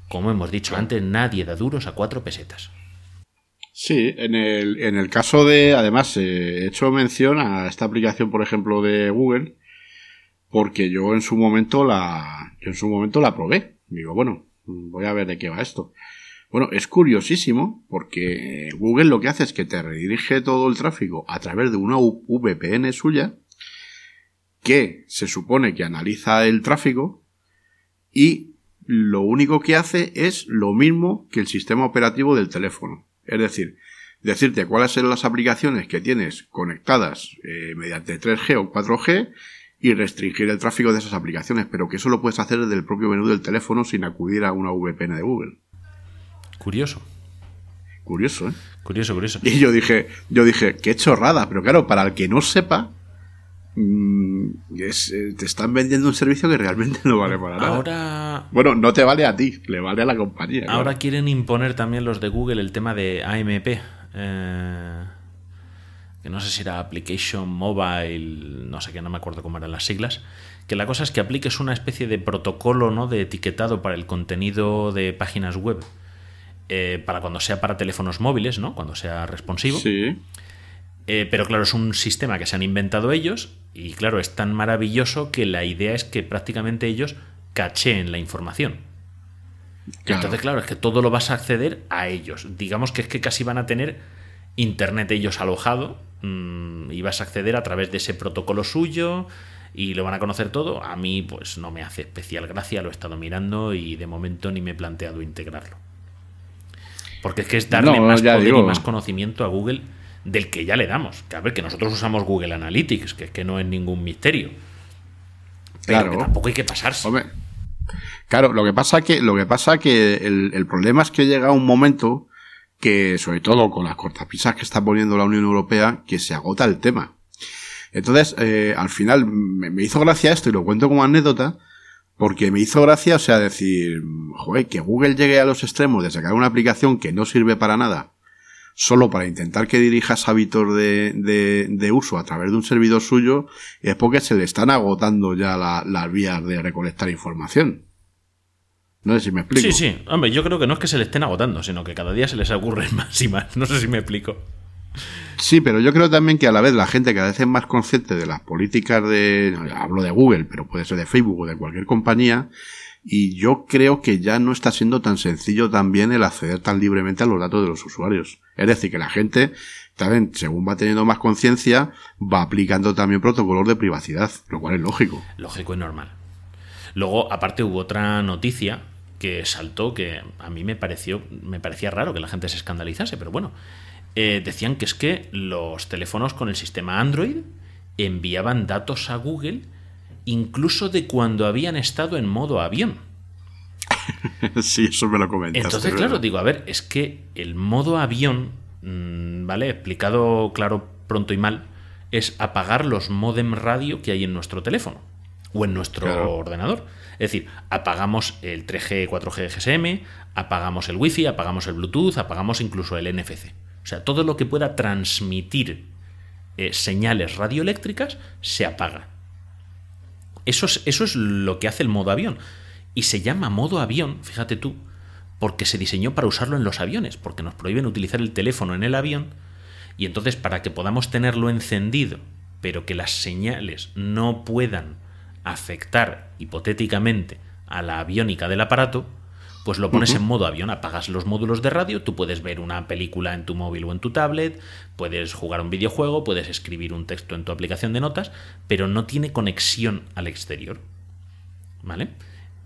Como hemos dicho antes, nadie da duros a cuatro pesetas. Sí, en el, en el caso de, además, eh, he hecho mención a esta aplicación, por ejemplo, de Google, porque yo en su momento la, yo en su momento la probé. Digo, bueno, voy a ver de qué va esto. Bueno, es curiosísimo porque Google lo que hace es que te redirige todo el tráfico a través de una VPN suya que se supone que analiza el tráfico y lo único que hace es lo mismo que el sistema operativo del teléfono. Es decir, decirte cuáles son las aplicaciones que tienes conectadas eh, mediante 3G o 4G y restringir el tráfico de esas aplicaciones, pero que eso lo puedes hacer desde el propio menú del teléfono sin acudir a una VPN de Google. Curioso. Curioso, ¿eh? Curioso, curioso. Y yo dije, yo dije, qué chorrada, pero claro, para el que no sepa, es, eh, te están vendiendo un servicio que realmente no vale para nada. Ahora, Bueno, no te vale a ti, le vale a la compañía. ahora claro. quieren imponer también los de Google el tema de AMP. eh, que no sé si era Application Mobile, no sé qué, no me acuerdo cómo eran las siglas. Que la cosa es que apliques una especie de protocolo ¿no? de etiquetado para el contenido de páginas web. eh, para cuando sea para teléfonos móviles, ¿no? Cuando sea responsivo. Sí, Eh, pero claro, es un sistema que se han inventado ellos y claro, es tan maravilloso que la idea es que prácticamente ellos cacheen la información. Claro. Entonces, claro, es que todo lo vas a acceder a ellos. Digamos que es que casi van a tener internet ellos alojado mm, y vas a acceder a través de ese protocolo suyo y lo van a conocer todo. A mí, pues no me hace especial gracia, lo he estado mirando y de momento ni me he planteado integrarlo. Porque es que es darle No, más poder digo. y más conocimiento a Google del que ya le damos. Que a ver, que nosotros usamos Google Analytics, que es que no es ningún misterio. Pero Claro. que tampoco hay que pasarse. Hombre, claro, lo que pasa que, lo que pasa que el, el problema es que llega un momento que, sobre todo con las cortapisas que está poniendo la Unión Europea, que se agota el tema. Entonces, eh, al final me, me hizo gracia esto y lo cuento como anécdota, porque me hizo gracia, o sea, decir, joder, que Google llegue a los extremos de sacar una aplicación que no sirve para nada, solo para intentar que dirijas hábitos de, de, de uso a través de un servidor suyo, es porque se le están agotando ya la- las vías de recolectar información. No sé si me explico. Sí, sí. Hombre, yo creo que no es que se le estén agotando, sino que cada día se les ocurren más y más. No sé si me explico. Sí, pero yo creo también que a la vez la gente cada vez es más consciente de las políticas de, hablo de Google, pero puede ser de Facebook o de cualquier compañía, y yo creo que ya no está siendo tan sencillo también el acceder tan libremente a los datos de los usuarios. Es decir, que la gente, también, según va teniendo más conciencia, va aplicando también protocolos de privacidad, lo cual es lógico. Lógico y normal. Luego, aparte, hubo otra noticia que saltó que a mí me pareció me parecía raro que la gente se escandalizase, pero bueno, eh, decían que es que los teléfonos con el sistema Android enviaban datos a Google incluso de cuando habían estado en modo avión. sí, eso me lo comentaste. Entonces, ¿verdad? claro, digo, a ver, es que el modo avión, mm, ¿vale? Explicado claro, pronto y mal, es apagar los modem radio que hay en nuestro teléfono o en nuestro Claro. ordenador. Es decir, apagamos el 3G, 4G GSM, apagamos el Wi-Fi, apagamos el Bluetooth, apagamos incluso el NFC. O sea, todo lo que pueda transmitir eh, señales radioeléctricas se apaga. Eso es, eso es lo que hace el modo avión. Y se llama modo avión, fíjate tú, porque se diseñó para usarlo en los aviones, porque nos prohíben utilizar el teléfono en el avión. Y entonces, para que podamos tenerlo encendido, pero que las señales no puedan afectar hipotéticamente a la aviónica del aparato, pues lo pones en modo avión, apagas los módulos de radio, tú puedes ver una película en tu móvil o en tu tablet, puedes jugar un videojuego, puedes escribir un texto en tu aplicación de notas, pero no tiene conexión al exterior. ¿Vale?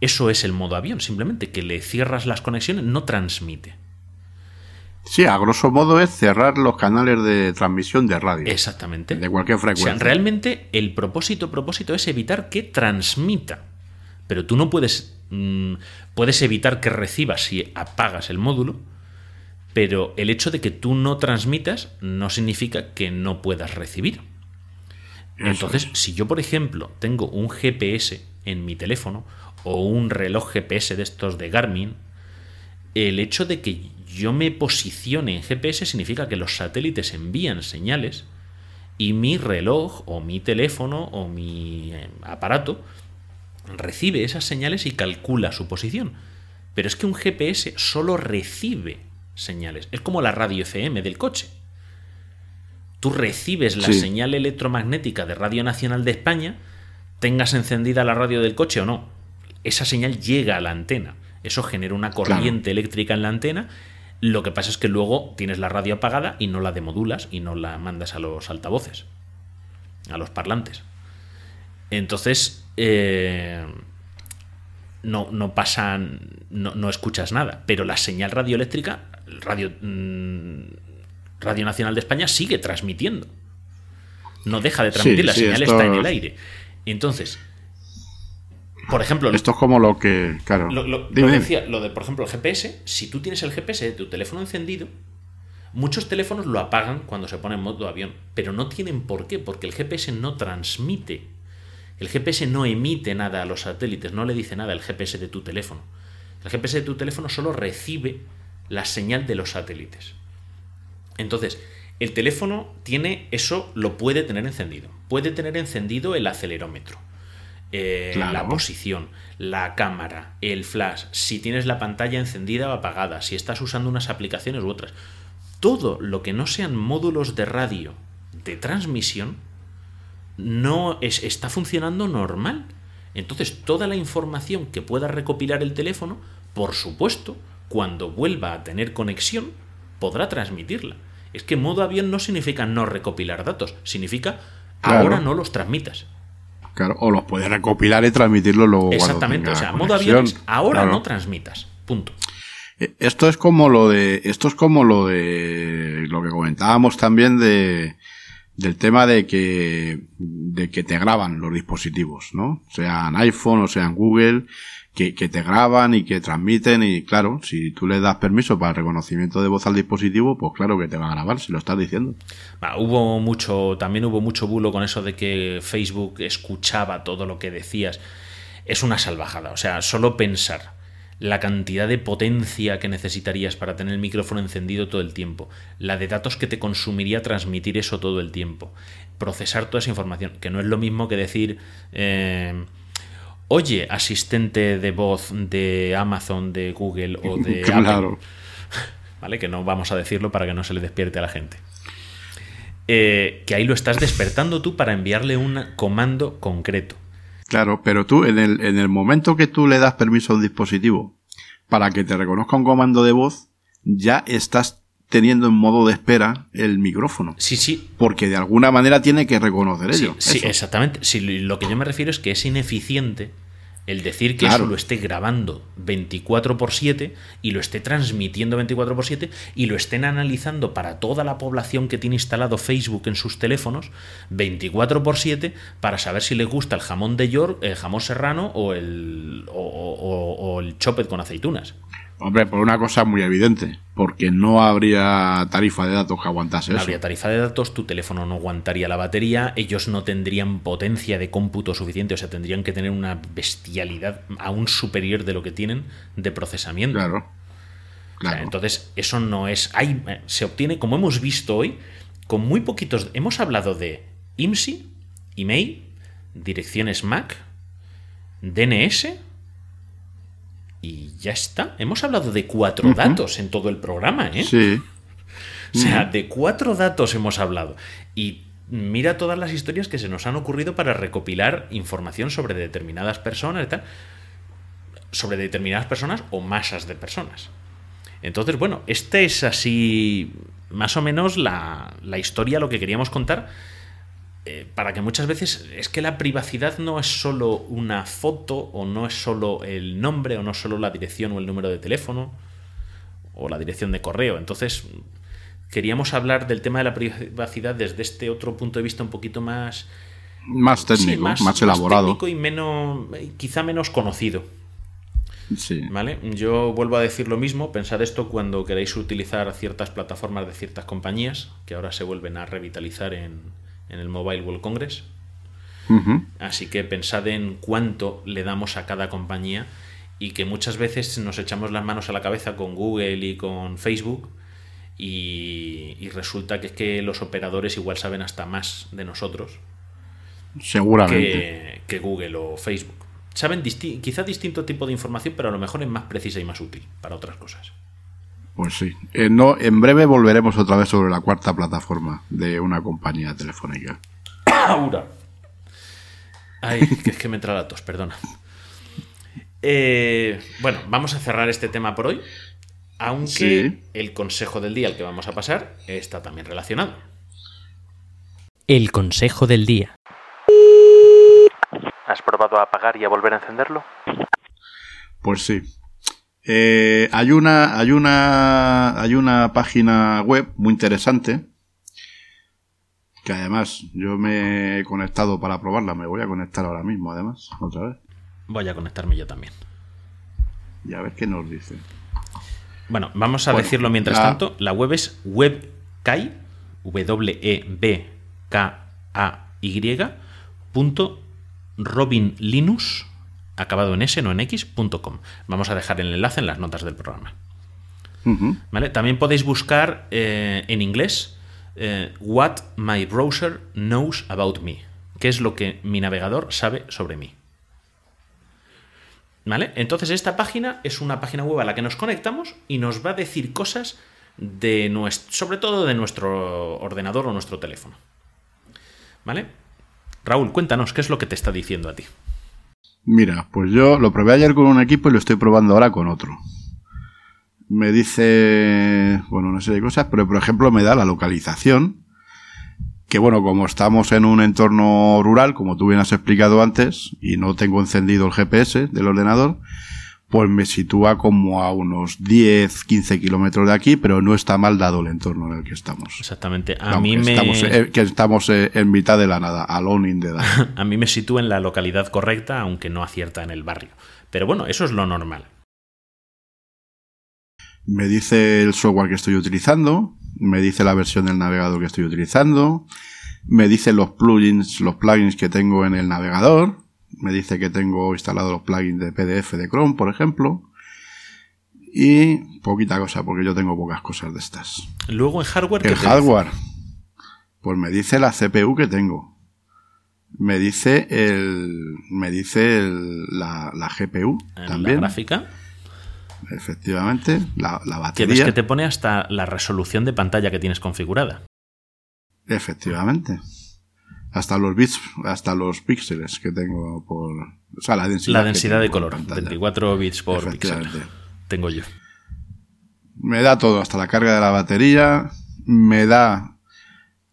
Eso es el modo avión, simplemente que le cierras las conexiones, no transmite. Sí, a grosso modo es cerrar los canales de transmisión de radio. Exactamente. De cualquier O sea, frecuencia. realmente el propósito, propósito es evitar que transmita. Pero tú no puedes. Mm, puedes evitar que reciba si apagas el módulo. Pero el hecho de que tú no transmitas no significa que no puedas recibir. Entonces, si yo, por ejemplo, tengo un GPS en mi teléfono o un reloj GPS de estos de Garmin, el hecho de que yo me posicione en GPS significa que los satélites envían señales y mi reloj o mi teléfono o mi eh, aparato recibe esas señales y calcula su posición. Pero es que un GPS solo recibe señales. Es como la radio FM del coche. Tú recibes la Sí. señal electromagnética de Radio Nacional de España, tengas encendida la radio del coche o no, esa señal llega a la antena. Eso genera una corriente eléctrica en la antena. Lo que pasa es que luego tienes la radio apagada y no la demodulas y no la mandas a los altavoces, a los parlantes. Entonces, eh, no, no pasan, no, no, escuchas nada. Pero la señal radioeléctrica, Radio, mm, radio Nacional de España, sigue transmitiendo. No deja de transmitir, la señal está en el aire. Entonces, por ejemplo. Esto es como lo que. Claro. Lo, decía, lo de, por ejemplo, el GPS. Si tú tienes el GPS de tu teléfono encendido, muchos teléfonos lo apagan cuando se pone en modo avión. Pero no tienen por qué, porque el GPS no transmite. El GPS no emite nada a los satélites, no le dice nada el GPS de tu teléfono. El GPS de tu teléfono solo recibe la señal de los satélites. Entonces, el teléfono tiene eso, lo puede tener encendido. Puede tener encendido el acelerómetro eh, la posición, la cámara, el flash, si tienes la pantalla encendida o apagada, si estás usando unas aplicaciones u otras. Todo lo que no sean módulos de radio de transmisión no es, está funcionando normal. Entonces, toda la información que pueda recopilar el teléfono, por supuesto, cuando vuelva a tener conexión, podrá transmitirla. Es que modo avión no significa no recopilar datos, significa ahora no los transmitas o los puedes recopilar y transmitirlo luego. Exactamente, o sea, modo avión ahora no transmitas. Punto. E, esto es como lo de. Esto es como lo de. lo que comentábamos también de. Del tema de que. de que te graban los dispositivos, ¿no? Sean iPhone o sean Google que, te graban y que transmiten y claro, si tú le das permiso para el reconocimiento de voz al dispositivo, pues claro que te va a grabar si lo estás diciendo. hubo mucho, también hubo mucho bulo con eso de que Facebook escuchaba todo lo que decías. Es una salvajada, o sea, solo pensar la cantidad de potencia que necesitarías para tener el micrófono encendido todo el tiempo, la de datos que te consumiría transmitir eso todo el tiempo, procesar toda esa información, que no es lo mismo que decir... Eh, oye, asistente de voz de Amazon, de Google o de Apple. ¿Vale? Que no vamos a decirlo para que no se le despierte a la gente. Eh, que ahí lo estás despertando tú para enviarle un comando concreto. Claro, pero tú en el, en el momento que tú le das permiso a un dispositivo para que te reconozca un comando de voz, ya estás teniendo en modo de espera el micrófono. Sí, sí. Porque de alguna manera tiene que reconocer ello. Sí, exactamente. Si lo que yo me refiero es que es ineficiente el decir que eso lo esté grabando 24 por 7 y lo esté transmitiendo 24 por 7 y lo estén analizando para toda la población que tiene instalado Facebook en sus teléfonos 24 por 7 para saber si les gusta el jamón de York, el jamón serrano o el, o el chopet con aceitunas. Hombre, por una cosa muy evidente, porque no habría tarifa de datos que aguantase no eso. habría tarifa de datos, tu teléfono no aguantaría la batería, ellos no tendrían potencia de cómputo suficiente, o sea, tendrían que tener una bestialidad aún superior de lo que tienen de procesamiento. Claro. claro. entonces, eso no es. Hay, se obtiene, como hemos visto hoy, con muy poquitos. Hemos hablado de IMSI, email, direcciones MAC, DNS y ya está. Hemos hablado de cuatro datos en todo el programa, ¿eh? Sí. O sea, de cuatro datos hemos hablado. Y mira todas las historias que se nos han ocurrido para recopilar información sobre determinadas personas y tal. Sobre determinadas personas o masas de personas. Entonces, bueno, esta es así más o menos la, la historia, lo que queríamos contar eh, para que muchas veces es que la privacidad no es solo una foto o no es solo el nombre o no es solo la dirección o el número de teléfono o la dirección de correo. Entonces, queríamos hablar del tema de la privacidad desde este otro punto de vista un poquito más más técnico, más, elaborado. Más técnico y menos quizá menos conocido. Sí. ¿Vale? Yo vuelvo a decir lo mismo, pensad esto cuando queréis utilizar ciertas plataformas de ciertas compañías que ahora se vuelven a revitalizar en, en el Mobile World Congress. Así que pensad en cuánto le damos a cada compañía y que muchas veces nos echamos las manos a la cabeza con Google y con Facebook y, resulta que es que los operadores igual saben hasta más de nosotros. Seguramente. Que, Google o Facebook. Saben quizá distinto tipo de información, pero a lo mejor es más precisa y más útil para otras cosas. Pues sí. Eh, no, en breve volveremos otra vez sobre la cuarta plataforma de una compañía telefónica. Ahora. Ay, que es que me entra la tos, perdona. Eh, bueno, vamos a cerrar este tema por hoy, aunque Sí. el consejo del día al que vamos a pasar está también relacionado. El consejo del día. ¿Has probado a apagar y a volver a encenderlo? Pues sí. Eh, hay una, hay una, hay una página web muy interesante que además yo me he conectado para probarla. Me voy a conectar ahora mismo, además, otra vez. Voy a conectarme yo también. Y a ver qué nos dice. Bueno, vamos a Bueno, decirlo mientras la- tanto. La web es webkai, w e b k a y punto robinlinus acabado en s no en x punto com. Vamos a dejar el enlace en las notas del programa. ¿Vale? También podéis buscar eh, en inglés eh, What my browser knows about me. ¿Qué es lo que mi navegador sabe sobre mí? ¿Vale? Entonces esta página es una página web a la que nos conectamos y nos va a decir cosas de nuestro, sobre todo de nuestro ordenador o nuestro teléfono. ¿Vale? Raúl, cuéntanos, ¿qué es lo que te está diciendo a ti? Mira, pues yo lo probé ayer con un equipo y lo estoy probando ahora con otro. Me dice, bueno, una serie de cosas, pero por ejemplo me da la localización, que bueno, como estamos en un entorno rural, como tú bien has explicado antes, y no tengo encendido el GPS del ordenador, pues me sitúa como a unos 10, 15 kilómetros de aquí, pero no está mal dado el entorno en el que estamos. Exactamente. A mí me... Estamos, eh, que estamos eh, en mitad de la nada, alone in the dark. A mí me sitúa en la localidad correcta, aunque no acierta en el barrio. Pero bueno, eso es lo normal. Me dice el software que estoy utilizando, me dice la versión del navegador que estoy utilizando, me dice los plugins, los plugins que tengo en el navegador, me dice que tengo instalados los plugins de PDF de Chrome, por ejemplo, y poquita cosa, porque yo tengo pocas cosas de estas. Luego en hardware... ¿qué El dice? hardware, pues me dice la CPU que tengo, me dice el, me dice el- la, la GPU también, la gráfica. efectivamente, la, la batería. que te pone hasta la resolución de pantalla que tienes configurada. Efectivamente. Hasta los bits, hasta los píxeles que tengo por. O sea, la densidad. La densidad de color. pantalla. 24 bits por píxel. Tengo yo. Me da todo, hasta la carga de la batería. Me da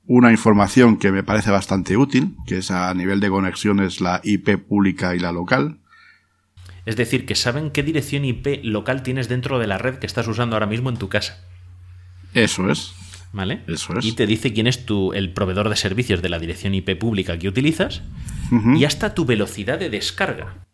una información que me parece bastante útil, que es a nivel de conexiones la IP pública y la local. Es decir, que saben qué dirección IP local tienes dentro de la red que estás usando ahora mismo en tu casa. Eso es. ¿Vale? Eso es. Y te dice quién es tu, el proveedor de servicios de la dirección IP pública que utilizas y hasta tu velocidad de descarga.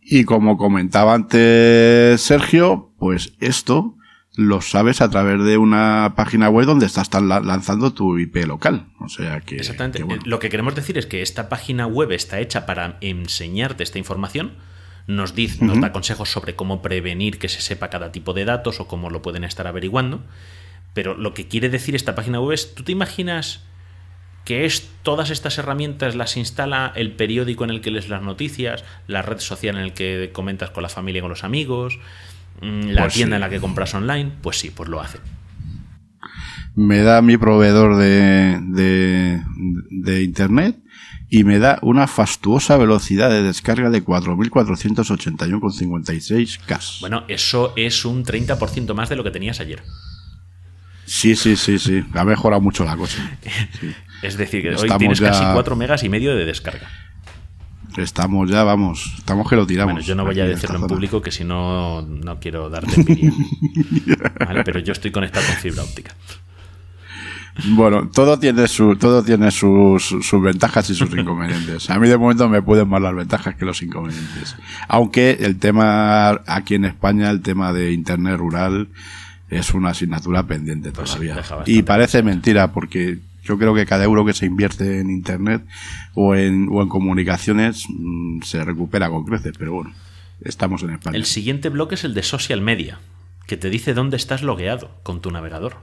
Y como comentaba antes Sergio, pues esto lo sabes a través de una página web donde estás lanzando tu IP local. O sea que. Exactamente. que bueno. Lo que queremos decir es que esta página web está hecha para enseñarte esta información. Nos, dice, nos da consejos sobre cómo prevenir que se sepa cada tipo de datos o cómo lo pueden estar averiguando. Pero lo que quiere decir esta página web es, ¿tú te imaginas que es todas estas herramientas las instala el periódico en el que lees las noticias, la red social en el que comentas con la familia y con los amigos, mm, la Pues tienda sí. en la que compras online? Pues sí, pues lo hace. me da mi proveedor de, de, de internet y me da una fastuosa velocidad de descarga de 4.481,56 K. Bueno, eso es un 30% más de lo que tenías ayer. Sí, sí, sí, sí. Ha mejorado mucho la cosa. Es decir, que hoy tienes ya- casi 4 megas y medio de descarga. Estamos ya, vamos, estamos que lo tiramos. Bueno, yo no voy a decirlo en zona. público que si no, no quiero darte envidia. ¿Vale? Pero yo estoy conectado con fibra óptica. Bueno, todo tiene su, todo tiene sus, sus ventajas y sus inconvenientes. A mí de momento me pueden más las ventajas que los inconvenientes. Aunque el tema aquí en España, el tema de internet rural es una asignatura pendiente Pues sí, todavía. y parece mentira porque yo creo que cada euro que se invierte en internet o en, o en comunicaciones mm, se recupera con creces, pero bueno, estamos en España. El siguiente bloque es el de social media, que te dice dónde estás logueado con tu navegador.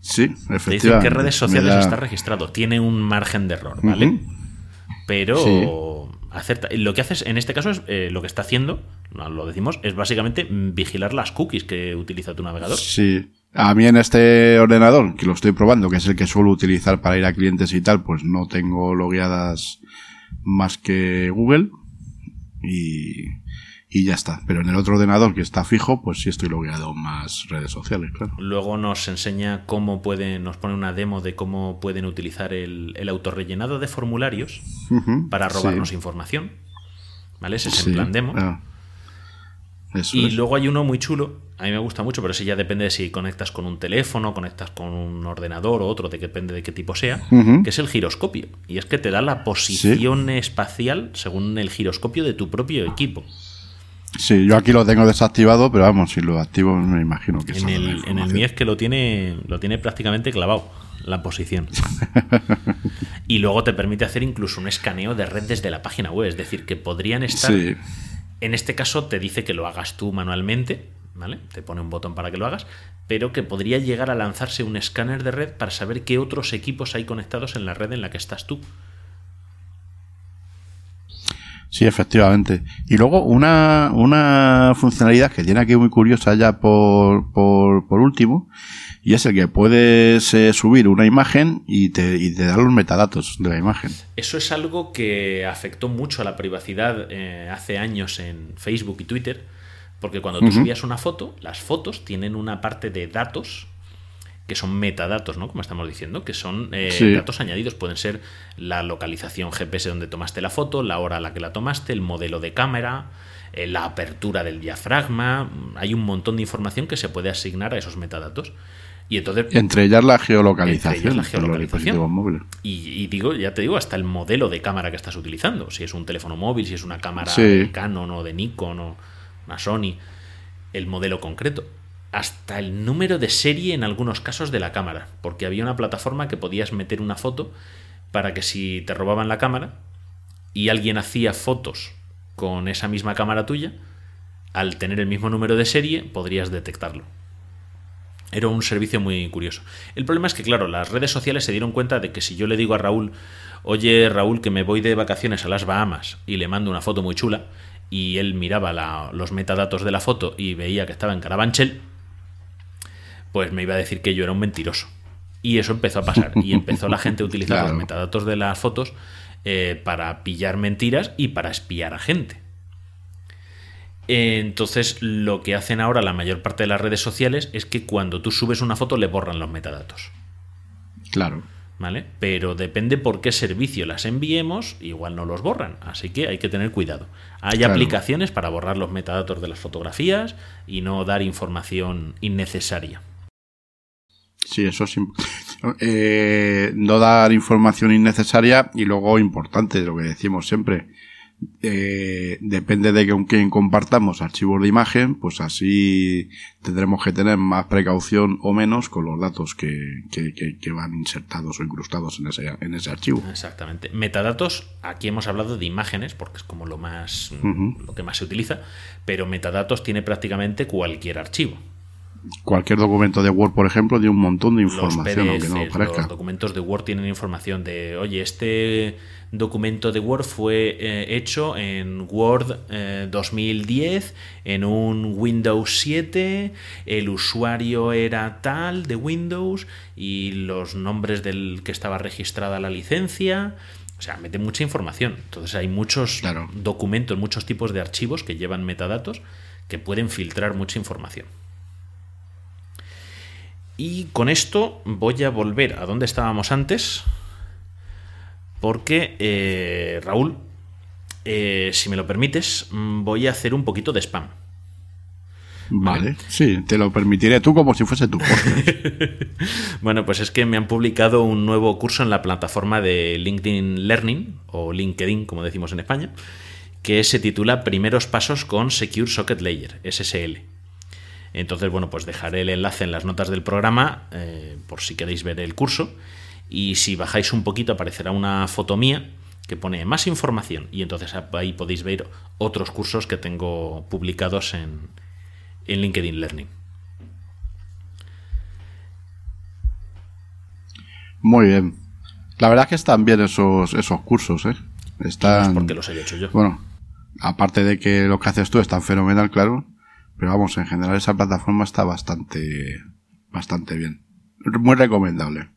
Sí, Te dice en efectivamente. qué redes sociales da- está registrado. Tiene un margen de error, ¿vale? Ujú. Pero Sí. Lo que haces en este caso es eh, lo que está haciendo, lo decimos, es básicamente mm, vigilar las cookies que utiliza tu navegador. Sí, A mí en este ordenador, que lo estoy probando, que es el que suelo utilizar para ir a clientes y tal, pues no tengo logueadas más que Google y, y ya está. Pero en el otro ordenador que está fijo, pues sí estoy logueado más redes sociales, claro. Luego nos enseña cómo pueden, nos pone una demo de cómo pueden utilizar el, el autorrellenado de formularios para robarnos sí, información. ¿Vale? Ese es sí, en plan demo. ah. Eso Y es. luego hay uno muy chulo, a mí me gusta mucho, pero ese ya depende de si conectas con un teléfono, conectas con un ordenador o otro, de que depende de qué tipo sea, que es el giroscopio. Y es que te da la posición espacial según el giroscopio de tu propio equipo. Sí, yo aquí lo tengo desactivado, pero vamos, si lo activo me imagino que En el, en el mío es que lo tiene, lo tiene prácticamente clavado, la posición. y luego te permite hacer incluso un escaneo de red desde la página web, es decir, que podrían estar Sí, En este caso te dice que lo hagas tú manualmente, ¿vale? Te pone un botón para que lo hagas, pero que podría llegar a lanzarse un escáner de red para saber qué otros equipos hay conectados en la red en la que estás tú. Sí, efectivamente. Y luego una, una funcionalidad que tiene aquí muy curiosa ya por, por, por último, y es el que puedes eh, subir una imagen y te, y te da los metadatos de la imagen. Eso es algo que afectó mucho a la privacidad eh, hace años en Facebook y Twitter, porque cuando tú subías una foto, las fotos tienen una parte de datos que son metadatos, ¿no? Como estamos diciendo, que son eh, Sí. datos añadidos. Pueden ser la localización GPS donde tomaste la foto, la hora a la que la tomaste, el modelo de cámara, eh, la apertura del diafragma. Hay un montón de información que se puede asignar a esos metadatos. Y entonces Entre ellas la geolocalización. Ellas la móviles. y, y digo, ya te digo, hasta el modelo de cámara que estás utilizando. Si es un teléfono móvil, si es una cámara Sí. de Canon o de Nikon o una Sony, el modelo concreto. Hasta el número de serie en algunos casos de la cámara. Porque había una plataforma que podías meter una foto para que si te robaban la cámara y alguien hacía fotos con esa misma cámara tuya, al tener el mismo número de serie podrías detectarlo. Era un servicio muy curioso. El problema es que, claro, las redes sociales se dieron cuenta de que si yo le digo a Raúl, oye Raúl, que me voy de vacaciones a las Bahamas y le mando una foto muy chula, y él miraba los metadatos de la foto y veía que estaba en Carabanchel, pues me iba a decir que yo era un mentiroso. Y eso empezó a pasar. Y empezó la gente a utilizar Claro. los metadatos de las fotos eh, para pillar mentiras y para espiar a gente. Entonces, lo que hacen ahora la mayor parte de las redes sociales es que cuando tú subes una foto le borran los metadatos. Claro. ¿Vale? Pero depende por qué servicio las enviemos, igual no los borran. Así que hay que tener cuidado. Hay Claro. aplicaciones para borrar los metadatos de las fotografías y no dar información innecesaria. Sí, eso sí. Eh, no dar información innecesaria y luego importante, lo que decimos siempre. eh, depende de con quién compartamos archivos de imagen, pues así tendremos que tener más precaución o menos con los datos que, que, que- que van insertados o incrustados en ese, en ese archivo. Exactamente. Metadatos, aquí hemos hablado de imágenes, porque es como lo más lo que más se utiliza, pero metadatos tiene prácticamente cualquier archivo. Cualquier documento de Word, por ejemplo, tiene un montón de Los información, aunque no lo PDFs, parezca. los documentos de Word tienen información de, oye, este documento de Word fue eh, hecho en Word eh, 2010, en un Windows 7, el usuario era tal de Windows y los nombres del que estaba registrada la licencia. O sea, mete mucha información. Entonces hay muchos Claro. documentos, muchos tipos de archivos que llevan metadatos que pueden filtrar mucha información. Y con esto voy a volver a donde estábamos antes. Porque, eh, Raúl, eh, si me lo permites, voy a hacer un poquito de spam. Vale, sí, te lo permitiré tú como si fuese tu. Bueno, pues es que me han publicado un nuevo curso en la plataforma de LinkedIn Learning, o LinkedIn, como decimos en España, que se titula Primeros Pasos con Secure Socket Layer, SSL. Entonces, bueno, pues dejaré el enlace en las notas del programa eh, por si queréis ver el curso. Y si bajáis un poquito aparecerá una foto mía que pone más información. Y entonces ahí podéis ver otros cursos que tengo publicados en, en LinkedIn Learning. Muy bien. La verdad es que están bien esos, esos cursos, ¿eh? No es Están... porque los haya hecho yo. Bueno, aparte de que lo que haces tú es tan fenomenal, claro, pero vamos, en general esa plataforma está bastante bastante bien. Muy recomendable.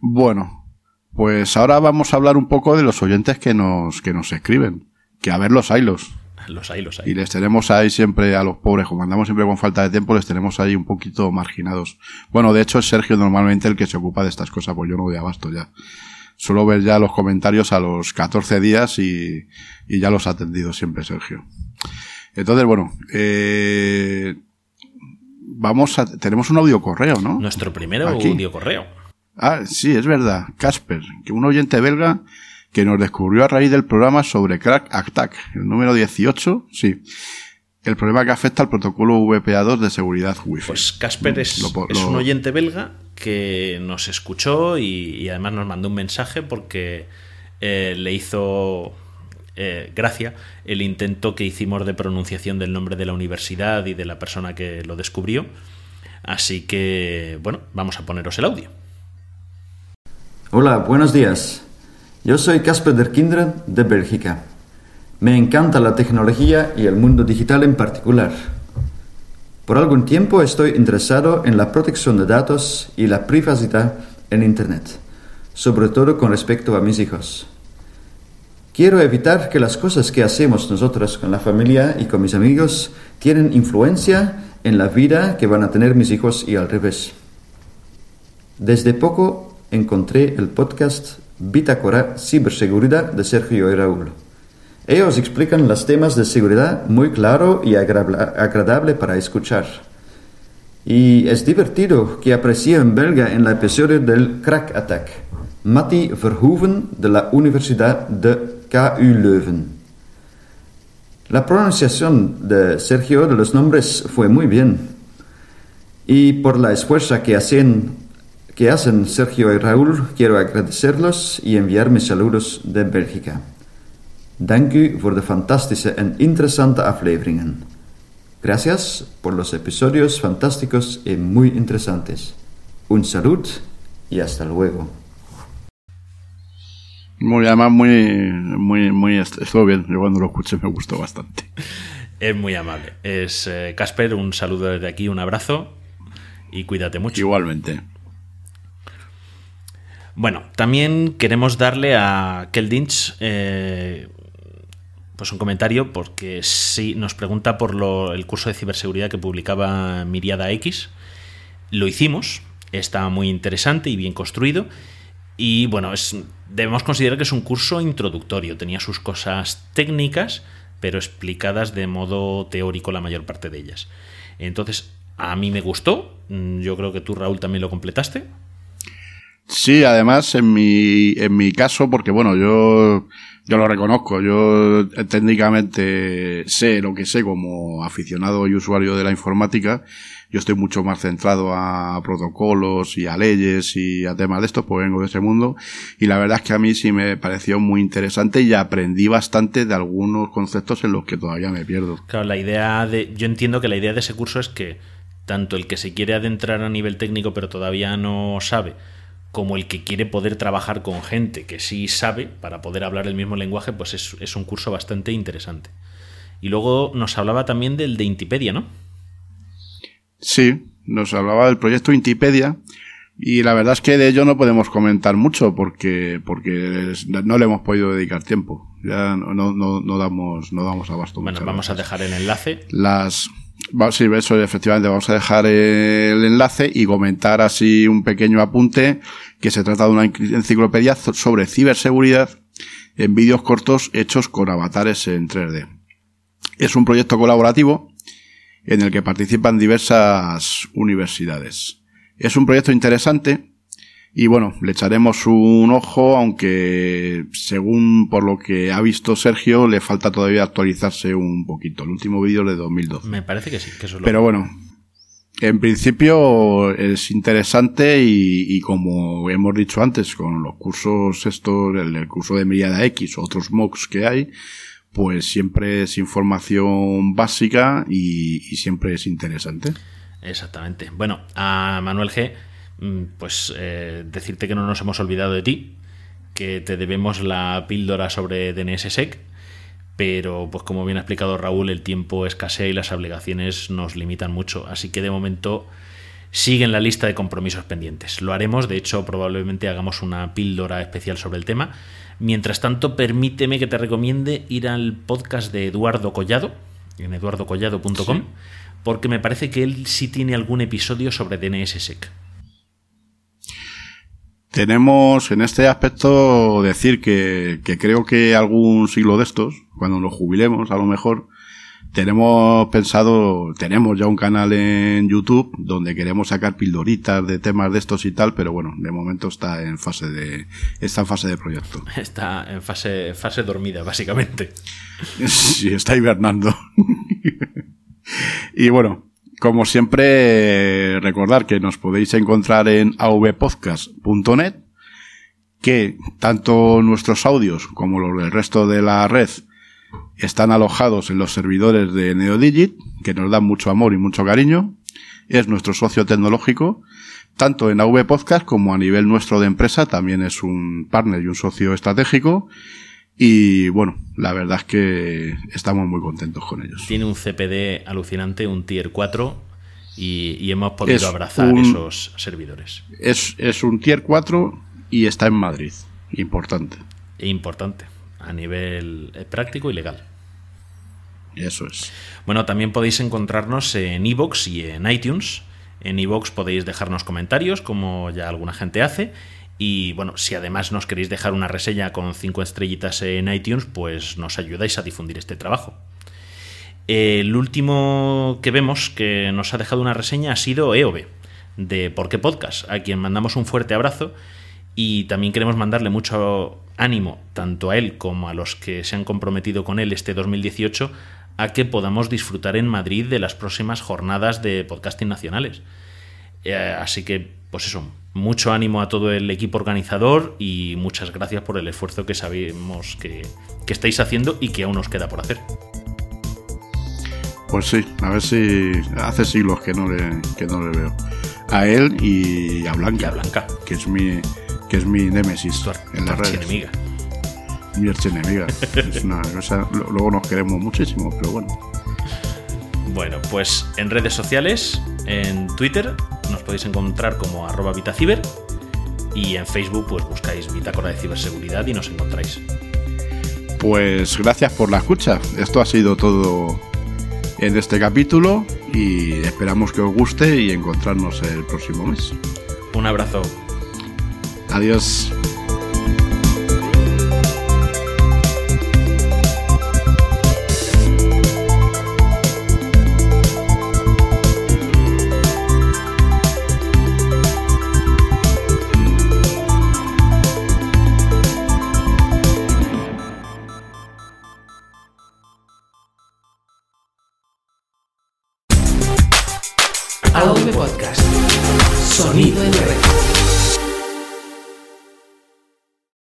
Bueno, pues ahora vamos a hablar un poco de los oyentes que nos, que nos escriben. Que a ver los haylos. Los hay, los hay. Y les tenemos ahí siempre a los pobres, como andamos siempre con falta de tiempo, les tenemos ahí un poquito marginados. Bueno, de hecho es Sergio normalmente el que se ocupa de estas cosas, pues yo no doy abasto ya. Suelo ver ya los comentarios a los 14 días y, y ya los ha atendido siempre Sergio. Entonces, bueno, eh, vamos a, tenemos un audio correo, ¿no? Nuestro primero Aquí. audio correo. Ah, sí, es verdad. Casper, que un oyente belga que nos descubrió a raíz del programa sobre Crack Attack, el número 18, sí. El problema que afecta al protocolo VPA2 de seguridad Wi-Fi. Pues Casper es, Lo un oyente belga que nos escuchó y, y además nos mandó un mensaje porque eh, le hizo eh, gracia el intento que hicimos de pronunciación del nombre de la universidad y de la persona que lo descubrió. Así que, bueno, vamos a poneros el audio. Hola, buenos días. Yo soy Casper der Kinderen de Bélgica. Me encanta la tecnología y el mundo digital en particular. Por algún tiempo estoy interesado en la protección de datos y la privacidad en Internet, sobre todo con respecto a mis hijos. Quiero evitar que las cosas que hacemos nosotros con la familia y con mis amigos tienen influencia en la vida que van a tener mis hijos y al revés. Desde poco encontré el podcast Bitácora Ciberseguridad de Sergio y Raúl. Ellos explican los temas de seguridad muy claro y agradable para escuchar. Y es divertido que aprecié en belga en el episodio del Crack Attack, Matti Verhoeven de la Universidad de KU Leuven. La pronunciación de Sergio de los nombres fue muy bien. Y por la esfuerzo que hacen, que hacen Sergio y Raúl, quiero agradecerlos y enviar mis saludos de Bélgica. Dank u voor de fantastische en interessante afleveringen. Gracias por los episodios fantásticos y muy interesantes. Un salud y hasta luego. Muy, además, muy, muy, muy, estuvo bien. Yo cuando lo escuché me gustó bastante. Es muy amable. Es eh, Casper, un saludo desde aquí, un abrazo y cuídate mucho. Igualmente. Bueno, también queremos darle a Keldinch eh, pues un comentario porque sí nos pregunta por lo- el curso de ciberseguridad que publicaba Miriada X. Lo hicimos, está muy interesante y bien construido. Y bueno, es, debemos considerar que es un curso introductorio. Tenía sus cosas técnicas, pero explicadas de modo teórico la mayor parte de ellas. Entonces, a mí me gustó. Mm, Yo creo que tú, Raúl, también lo completaste. Sí, además en mi, en mi caso, porque bueno, yo, yo lo reconozco, yo eh, técnicamente sé lo que sé como aficionado y usuario de la informática, yo estoy mucho más centrado a protocolos y a leyes y a temas de estos, pues vengo de ese mundo, y la verdad es que a mí sí me pareció muy interesante y aprendí bastante de algunos conceptos en los que todavía me pierdo. Claro, la idea de. Yo entiendo que la idea de ese curso es que tanto el que se quiere adentrar a nivel técnico pero todavía no sabe, como el que quiere poder trabajar con gente que sí sabe para poder hablar el mismo lenguaje, pues es, es un curso bastante interesante. Y luego nos hablaba también del de Intipedia, ¿no? Sí, nos hablaba del proyecto Intipedia y la verdad es que de ello no podemos comentar mucho porque porque no le hemos podido dedicar tiempo. Ya no, no, no, damos no damos abasto. Bueno, vamos a dejar el enlace. las va- sí, eso efectivamente vamos a dejar el enlace y comentar así un pequeño apunte que se trata de una enciclopedia sobre ciberseguridad en vídeos cortos hechos con avatares en 3D. Es un proyecto colaborativo en el que participan diversas universidades. Es un proyecto interesante y bueno, le echaremos un ojo, aunque según por lo que ha visto Sergio, le falta todavía actualizarse un poquito. El último vídeo es de 2012. Me parece que sí, que eso es lo Pero bueno, en principio es interesante y, y como hemos dicho antes, con los cursos estos, el, el curso de Miriada X otros MOOCs que hay, pues siempre es información básica y, siempre es interesante. Exactamente. Bueno, a Manuel G, mm, pues eh, decirte que no nos hemos olvidado de ti, que te debemos la píldora sobre DNSSEC, pero pues como bien ha explicado Raúl, el tiempo escasea y las obligaciones nos limitan mucho. Así que de momento sigue en la lista de compromisos pendientes. Lo haremos, de hecho, probablemente hagamos una píldora especial sobre el tema. Mientras tanto, permíteme que te recomiende ir al podcast de Eduardo Collado, en eduardocollado.com, Sí. porque me parece que él sí tiene algún episodio sobre DNSSEC. Tenemos en este aspecto decir que, que creo que algún siglo de estos, cuando nos jubilemos a lo mejor, tenemos pensado, tenemos ya un canal en YouTube donde queremos sacar pildoritas de temas de estos y tal, pero bueno, de momento está en fase de, está en fase de proyecto. Está en fase, fase dormida, básicamente. Sí, está hibernando. y bueno, como siempre, recordar que nos podéis encontrar en avpodcast.net, que tanto nuestros audios como los del resto de la red están alojados en los servidores de NeoDigit, que nos dan mucho amor y mucho cariño. Es nuestro socio tecnológico, tanto en AV Podcast como a nivel nuestro de empresa, también es un partner y un socio estratégico. Y bueno, la verdad es que estamos muy contentos con ellos. Tiene un CPD alucinante, un Tier 4, y, y hemos podido Es abrazar un- esos servidores. Es, es un tier 4 y está en Madrid. Importante. E importante, a nivel eh, práctico y legal. Eso es. Bueno, también podéis encontrarnos en iVoox y en iTunes. En iVoox podéis dejarnos comentarios, como ya alguna gente hace. Y bueno, si además nos queréis dejar una reseña con cinco estrellitas en iTunes, pues nos ayudáis a difundir este trabajo. El último que vemos que nos ha dejado una reseña ha sido EOB, de Por qué Podcast, a quien mandamos un fuerte abrazo y también queremos mandarle mucho ánimo, tanto a él como a los que se han comprometido con él este 2018, a que podamos disfrutar en Madrid de las próximas jornadas de podcasting nacionales. Eh, así que, pues eso, mucho ánimo a todo el equipo organizador y muchas gracias por el esfuerzo que sabemos que, que estáis haciendo y que aún os queda por hacer. Pues sí, a ver si hace siglos que no le, que no le veo. A él y a Blanca. Y a Blanca. Que es mi, que es mi némesis Tu en las redes. archienemiga. Mi archienemiga. es una cosa- luego nos queremos muchísimo, pero bueno. Bueno, pues en redes sociales, en Twitter, nos podéis encontrar como arroba Vitaciber y en Facebook pues buscáis Bitácora de Ciberseguridad y nos encontráis. Pues gracias por la escucha. Esto ha sido todo en este capítulo y esperamos que os guste y encontrarnos el próximo mes. Un abrazo. Adiós.